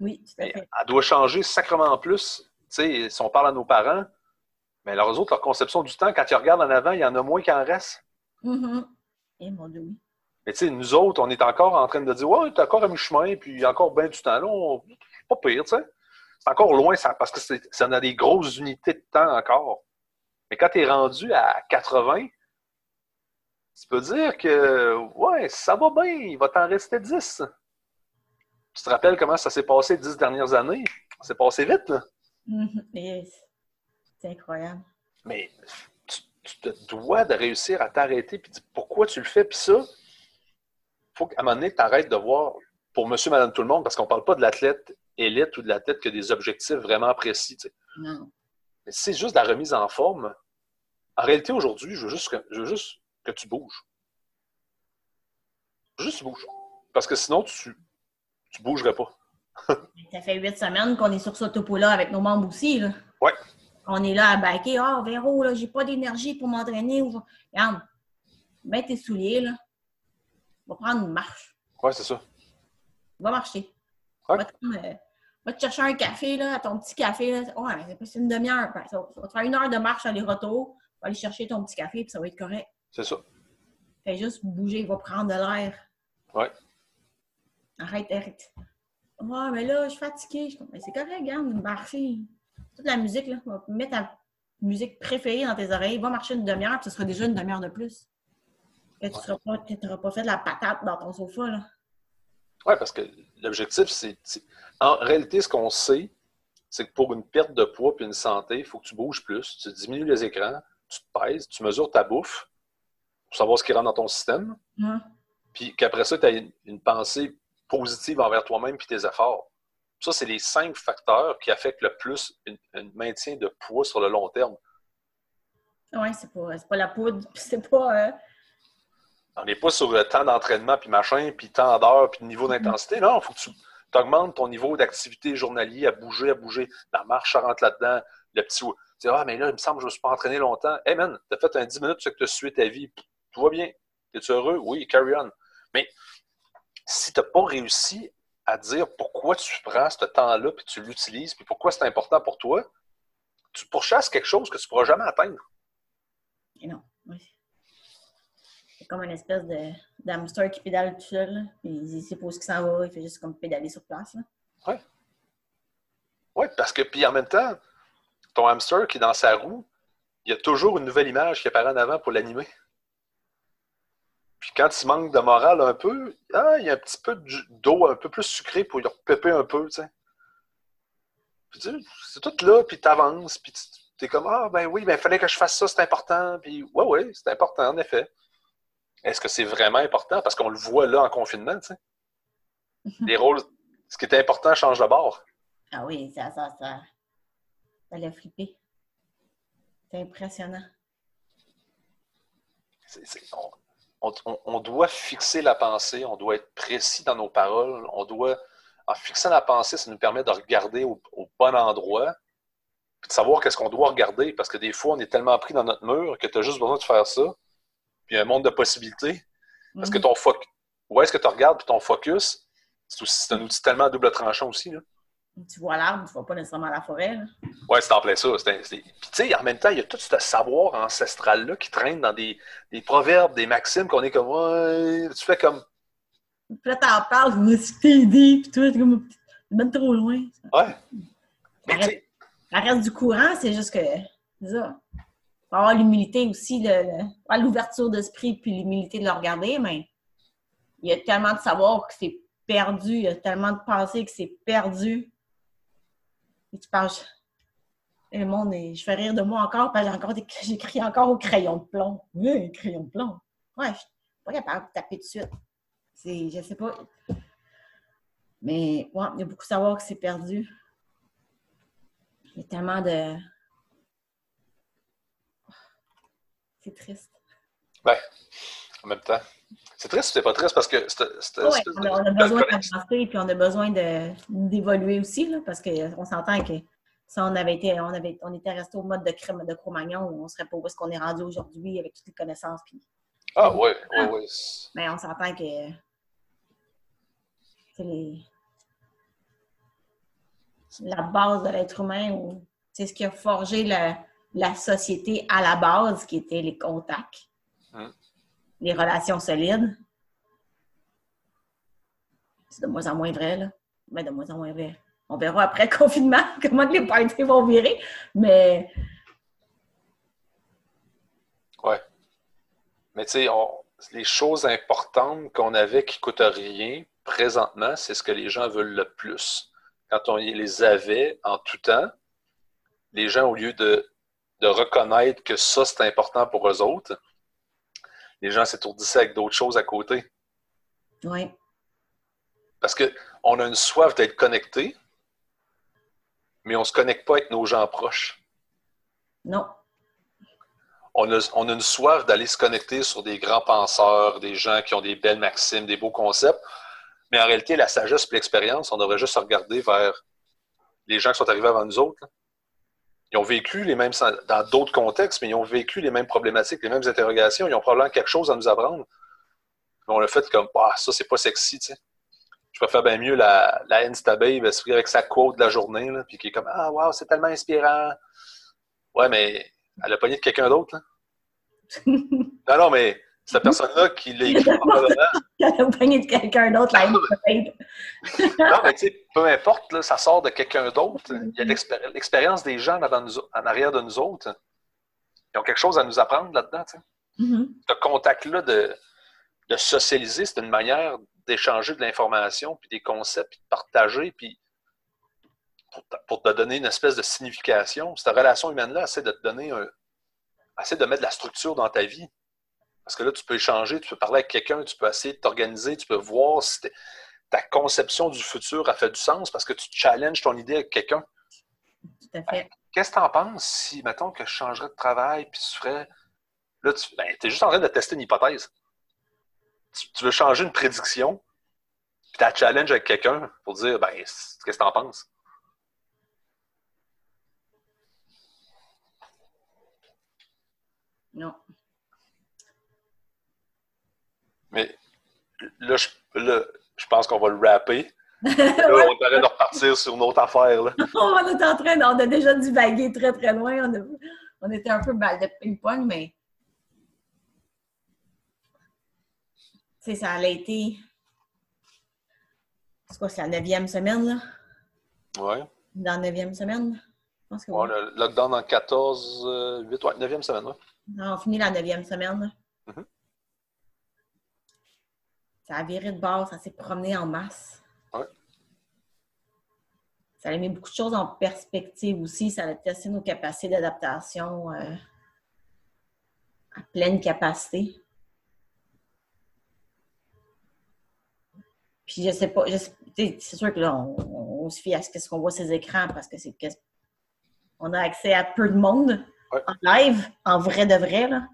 Oui, tout à fait. elle doit changer sacrément plus. Tu sais, si on parle à nos parents, mais eux autres, leur conception du temps, quand ils regardent en avant, il y en a moins qui en reste. Mhm. Eh mon Dieu, oui. Mais tu sais, nous autres, on est encore en train de dire, ouais, t'es encore à mi-chemin, puis il y a encore bien du temps. Là, on... pas pire, tu sais. C'est encore loin, ça, parce que c'est, ça en a des grosses unités de temps encore. Mais quand tu es rendu à 80, tu peux dire que, ouais, ça va bien, il va t'en rester 10. Tu te rappelles comment ça s'est passé les 10 dernières années? Ça s'est passé vite, là. Mhm. Et C'est incroyable. Mais tu, tu te dois de réussir à t'arrêter puis dire pourquoi tu le fais. Puis ça, faut qu'à un moment donné, tu arrêtes de voir pour monsieur, madame, tout le monde, parce qu'on parle pas de l'athlète élite ou de l'athlète qui a des objectifs vraiment précis. tu sais. Non. Mais si c'est juste de la remise en forme, en réalité, aujourd'hui, je veux juste que, je veux juste que tu bouges. Juste tu bouges. Parce que sinon, tu tu bougerais pas. <laughs> Ça fait huit semaines qu'on est sur ce topo-là avec nos membres aussi. Là. Ouais. On est là à baquer. Ah, Véro, là, j'ai pas d'énergie pour m'entraîner. Ou... Regarde, mets tes souliers, là. Va prendre une marche. Ouais, c'est ça. Va marcher. Ouais. Va, te, euh, va te chercher un café, là, à ton petit café. Là. Ouais, mais c'est pas- une demi-heure. Ben, ça, va te faire une heure de marche aller-retour. Va aller chercher ton petit café, puis ça va être correct. C'est ça. Fais juste bouger, va prendre de l'air. Ouais. Arrête, arrête. Ouais, mais là, je suis fatiguée. Mais c'est correct, regarde, marcher. Toute la musique, là, va mettre ta musique préférée dans tes oreilles, va marcher une demi-heure, puis ce sera déjà une demi-heure de plus. Que tu n'auras pas, fait de la patate dans ton sofa, là. Oui, parce que l'objectif, c'est. En réalité, ce qu'on sait, c'est que pour une perte de poids puis une santé, il faut que tu bouges plus, tu diminues les écrans, tu te pèses, tu mesures ta bouffe pour savoir ce qui rentre dans ton système, Hum. puis qu'après ça, tu as une, une pensée positive envers toi-même puis tes efforts. Ça, c'est les cinq facteurs qui affectent le plus un maintien de poids sur le long terme. Ouais, c'est pas, pas la poudre, puis <laughs> c'est pas. euh, On n'est pas sur le temps d'entraînement, puis machin, puis temps d'heure, puis niveau d'intensité. Non, il faut que tu augmentes ton niveau d'activité journalier à bouger, à bouger. La marche, ça rentre là-dedans. Le petit. Tu dis, ah, mais là, il me semble que je ne me suis pas entraîné longtemps. Hey man, tu as fait un 10 minutes, tu sais que tu as suivi ta vie. Tout va bien. Es-tu heureux? Oui, carry on. Mais si tu n'as pas réussi à dire pourquoi tu prends ce temps-là, puis tu l'utilises, puis pourquoi c'est important pour toi, tu pourchasses quelque chose que tu ne pourras jamais atteindre. Et non. Oui. Comme une espèce de d'hamster qui pédale tout seul. là. Puis Il sait pas où il s'en va, il fait juste comme pédaler sur place. Là. Oui, parce que, puis en même temps, ton hamster qui est dans sa roue, il y a toujours une nouvelle image qui apparaît en avant pour l'animer. Puis quand il manque de morale un peu, ah, il y a un petit peu d'eau un peu plus sucrée pour lui repéper un peu, tu sais. Puis tu sais, c'est tout là, puis t'avances, puis tu tu es comme Ah, ben oui, ben il fallait que je fasse ça, c'est important. Puis, ouais, ouais, c'est important, en effet. Est-ce que c'est vraiment important? Parce qu'on le voit là en confinement, tu sais. Les rôles, ce qui était important change de bord. Ah oui, ça, ça, ça. Ça l'a flippé. C'est impressionnant. On, on- on doit fixer la pensée, on doit être précis dans nos paroles, on doit, en fixant la pensée, ça nous permet de regarder au, au bon endroit, puis de savoir qu'est-ce qu'on doit regarder, parce que des fois, on est tellement pris dans notre mur que tu as juste besoin de faire ça, puis il y a un monde de possibilités, parce que Mhm. ton focus, où est-ce que tu regardes, puis ton focus, c'est un outil tellement à double tranchant aussi. Là. Tu vois l'arbre, tu vois pas nécessairement la forêt. là. Ouais, c'est en plein ça. Puis tu sais, en même temps, il y a tout ce savoir ancestral-là qui traîne dans des, des proverbes, des maximes qu'on est comme, ouais, tu fais comme, Puis là, t'en parles, vous t'es dit, puis toi, t'es comme même trop loin. ouais. Mais tu sais, La reste du courant, c'est juste que, c'est ça. Faut avoir l'humilité aussi, l'ouverture d'esprit puis l'humilité de le regarder, mais il y a tellement de savoir que c'est perdu, il y a tellement de pensées que c'est perdu. Et tu et le monde, est- je fais rire de moi encore, parce que j'écris <laughs> encore au crayon de plomb. Oui, crayon de plomb. Ouais, je suis pas capable de taper de suite. C'est, je sais pas. Mais, ouais, il y a beaucoup de savoir que c'est perdu. Il y a tellement de. C'est triste. ben, en même temps, c'est triste ou c'est pas triste parce que c'est Ouais, on, a, on a besoin d'avancer puis on a besoin d'évoluer aussi, là, parce qu'on s'entend que si on avait été, on avait, on était resté au mode de crème de Cro-Magnon, on serait pas où est-ce qu'on est rendu aujourd'hui avec toutes les connaissances. Puis, Ah, ouais, ouais, ouais. mais on s'entend que c'est les- la base de l'être humain, ou c'est ce qui a forgé la, la société à la base, qui était les contacts, Hum. les relations solides. C'est de moins en moins vrai, là. Mais de moins en moins vrai. On verra après le <laughs> confinement comment les parties vont virer, mais Ouais. Mais tu sais, on- les choses importantes qu'on avait qui coûtent rien, présentement, c'est ce que les gens veulent le plus. Quand on les avait en tout temps, les gens, au lieu de, de reconnaître que ça, c'est important pour eux autres, les gens s'étourdissaient avec d'autres choses à côté. oui. Parce qu'on a une soif d'être connecté, mais on ne se connecte pas avec nos gens proches. Non. on a, on a une soif d'aller se connecter sur des grands penseurs, des gens qui ont des belles maximes, des beaux concepts. Mais en réalité, la sagesse et l'expérience, on devrait juste se regarder vers les gens qui sont arrivés avant nous autres. là. Ils ont vécu les mêmes, dans d'autres contextes, mais ils ont vécu les mêmes problématiques, les mêmes interrogations. Ils ont probablement quelque chose à nous apprendre. Mais on l'a fait comme, ah, ça, c'est pas sexy, tu sais. Je préfère bien mieux la, la Insta Babe avec sa quote de la journée, là, puis qui est comme, ah, wow, c'est tellement inspirant. Ouais, mais elle a pogné de quelqu'un d'autre, là. <laughs> Non, non, mais cette personne-là qui l'a <laughs> écrit probablement. Elle a de quelqu'un d'autre, la Non, mais tu sais, peu importe, là, ça sort de quelqu'un d'autre. Il y a l'expéri- l'expérience des gens nous- en arrière de nous autres. Ils ont quelque chose à nous apprendre là-dedans. tu sais. Mhm. Ce contact-là de, de socialiser, c'est une manière d'échanger de l'information, puis des concepts, puis de partager, puis pour, te- pour te donner une espèce de signification. Cette relation humaine-là essaie de te donner un. essaie de mettre de la structure dans ta vie. Parce que là, tu peux échanger, tu peux parler avec quelqu'un, tu peux essayer de t'organiser, tu peux voir si ta conception du futur a fait du sens parce que tu challenges ton idée avec quelqu'un. Tout à fait. Qu'est-ce que tu en penses si, mettons, que je changerais de travail puis tu ferais. Là, tu ben, es juste en train de tester une hypothèse. Tu, tu veux changer une prédiction, puis tu as challenge avec quelqu'un pour dire, ben, qu'est-ce que tu en penses? Non. Mais là, je, là, je pense qu'on va le rapper. <laughs> Là, Ouais, on devrait de repartir sur une autre affaire. Là. <laughs> on est en train, on a déjà divagué très très loin. On, a- on était un peu mal de ping-pong, mais. Tu sais, ça a été. C'est quoi, c'est la neuvième semaine, là? Ouais. Dans la neuvième semaine? Je pense que oui. le lockdown en 14, euh, 8, ouais, 9e semaine. Ouais. On finit la neuvième semaine. là. Mhm. Ça a viré de bord, ça s'est promené en masse. Ouais. ça a mis beaucoup de choses en perspective aussi. Ça a testé nos capacités d'adaptation euh, à pleine capacité. Puis je sais pas, c'est sûr que là, on, se fie à ce qu'on voit ces écrans parce que c'est on a accès à peu de monde en live, en vrai de vrai, là,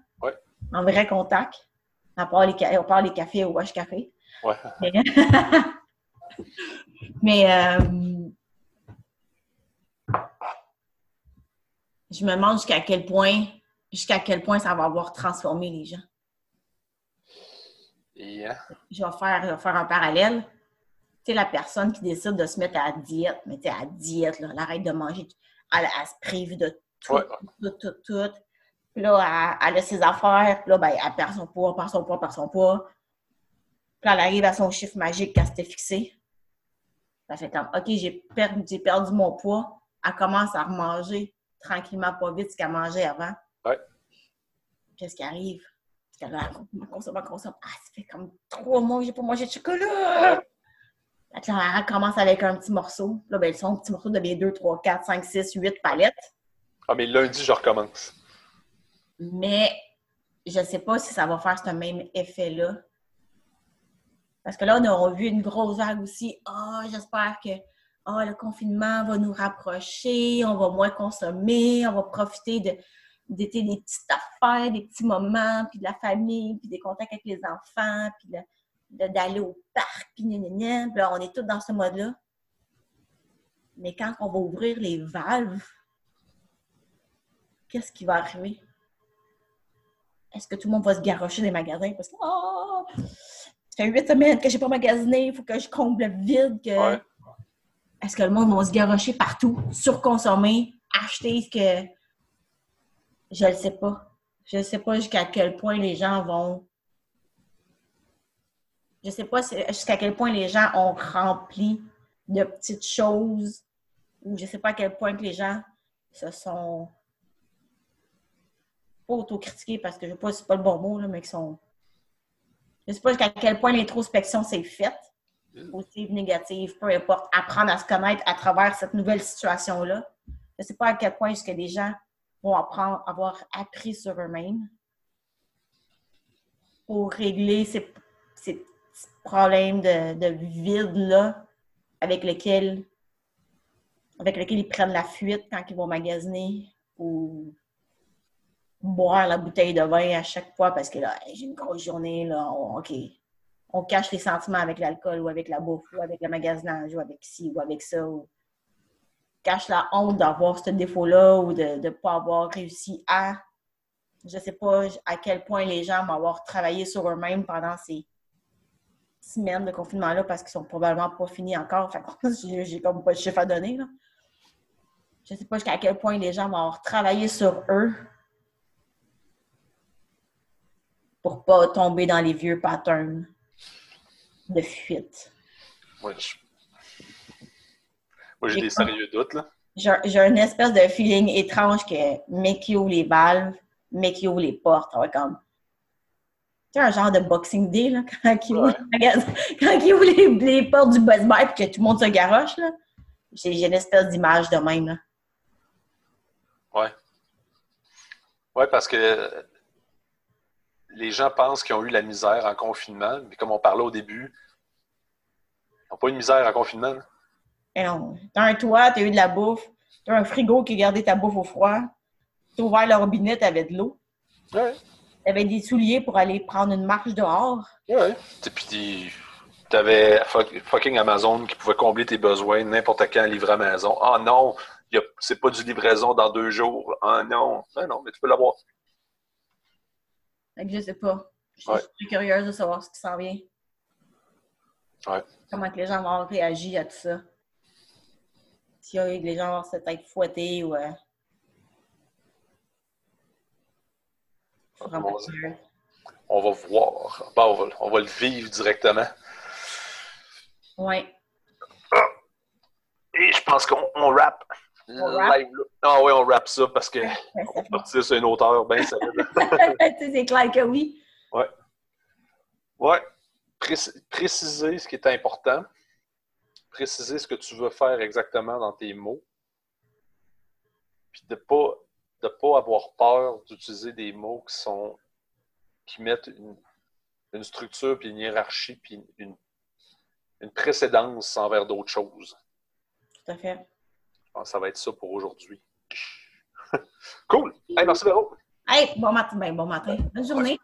en vrai contact. À part les, on parle les cafés au Wash Café. Ouais. <laughs> Mais, euh, je me demande jusqu'à quel point jusqu'à quel point ça va avoir transformé les gens. Je, vais faire, faire un parallèle. Tu sais, la personne qui décide de se mettre à la diète, mais tu à la diète, là, elle arrête de manger, elle, se prive de tout, tout, tout, tout, Puis là, elle, a ses affaires, puis là, ben, elle perd son poids, perd son poids, perd son poids. Puis là, elle arrive à son chiffre magique qu'elle s'était fixé. Elle fait comme, OK, j'ai perdu, perdu mon poids. Elle commence à remanger tranquillement, pas vite, ce qu'elle mangeait avant. Ouais. Qu'est-ce qui arrive? Parce qu'elle consomme, consomme. Ah, ça fait comme trois mois que j'ai pas mangé de chocolat! elle commence avec un petit morceau. Là, ben, son petit morceau devient 2, 3, 4, 5, 6, 8 palettes. Ah, mais lundi, je recommence. Mais je ne sais pas si ça va faire ce même effet-là. Parce que là, on a vu une grosse vague aussi. Ah, j'espère que oh, le confinement va nous rapprocher, on va moins consommer, on va profiter de, des petites affaires, des petits moments, puis de la famille, puis des contacts avec les enfants, puis d'aller au parc, puis gna, Puis là, on est tous dans ce mode-là. Mais quand on va ouvrir les valves, qu'est-ce qui va arriver? Est-ce que tout le monde va se garrocher des magasins? Parce que oh, ça fait huit semaines que je n'ai pas magasiné, il faut que je comble le vide. Que... Est-ce que le monde va se garrocher partout, surconsommer, acheter ce que je ne sais pas. Je ne sais pas jusqu'à quel point les gens vont. Je ne sais pas jusqu'à quel point les gens ont rempli de petites choses ou je ne sais pas à quel point que les gens se sont pas autocritiqués parce que je sais pas c'est pas le bon mot, là, mais qui sont. Je sais pas jusqu'à quel point l'introspection s'est faite, positive, négative, peu importe, apprendre à se connaître à travers cette nouvelle situation-là. Je sais pas à quel point jusqu'à des gens vont apprendre, avoir appris sur eux-mêmes pour régler ces, ces problèmes de, de vide-là avec lesquels, avec lesquels ils prennent la fuite quand ils vont magasiner ou boire la bouteille de vin à chaque fois parce que là, j'ai une grosse journée, là, OK. On cache les sentiments avec l'alcool ou avec la bouffe ou avec le magasinage ou avec ci ou avec ça cache la honte d'avoir ce défaut-là ou de ne pas avoir réussi à. Je ne sais pas à quel point les gens vont avoir travaillé sur eux-mêmes pendant ces semaines de confinement-là parce qu'ils sont probablement pas finis encore. Enfin, <laughs> j'ai comme pas de chiffre à donner. Là. Je ne sais pas jusqu'à quel point les gens vont avoir travaillé sur eux pour pas tomber dans les vieux patterns de fuite. Oui, moi, j'ai des sérieux doutes, là. J'ai une espèce de feeling étrange que mec qui ouvre les valves, mec qui ouvre les portes. Va comme. Tu sais, un genre de Boxing Day, là, <laughs> quand il ouvre, <laughs> quand il ouvre les, les, portes du Buzz Bar et que tout le monde se garoche, là. J'ai une espèce d'image de même, là. Ouais. Ouais, parce que les gens pensent qu'ils ont eu la misère en confinement, mais comme on parlait au début, ils n'ont pas eu de misère en confinement. Mais non. T'as un toit, t'as eu de la bouffe, t'as un frigo qui gardé ta bouffe au froid, t'as ouvert le robinet, t'avais de l'eau. Ouais. T'avais des souliers pour aller prendre une marche dehors. Ouais. Et puis t'avais fucking Amazon qui pouvait combler tes besoins n'importe quand livré à maison. Ah non, c'est pas du livraison dans deux jours. Ah non. Ah non, mais tu peux l'avoir. Je sais pas. Je suis curieuse de savoir ce qui s'en vient. Ouais. Comment que les gens vont réagir à tout ça s'il y a eu les gens se être fouettés ou. Euh... On, va, on va voir. on, va, on, va, le vivre directement. Oui. Et je pense qu'on on rap? Live, ah oui, on rap ça parce que <laughs> on partir sur une hauteur bien <laughs> C'est clair que oui. Oui. Oui. préciser ce qui est important préciser ce que tu veux faire exactement dans tes mots. Puis de ne pas, de pas avoir peur d'utiliser des mots qui sont qui mettent une, une structure, puis une hiérarchie, puis une, une précédence envers d'autres choses. Tout à fait. Pense que ça va être ça pour aujourd'hui. <laughs> cool! Hey, merci Véro! Hey, bon matin. Ben, bon matin. Bonne journée.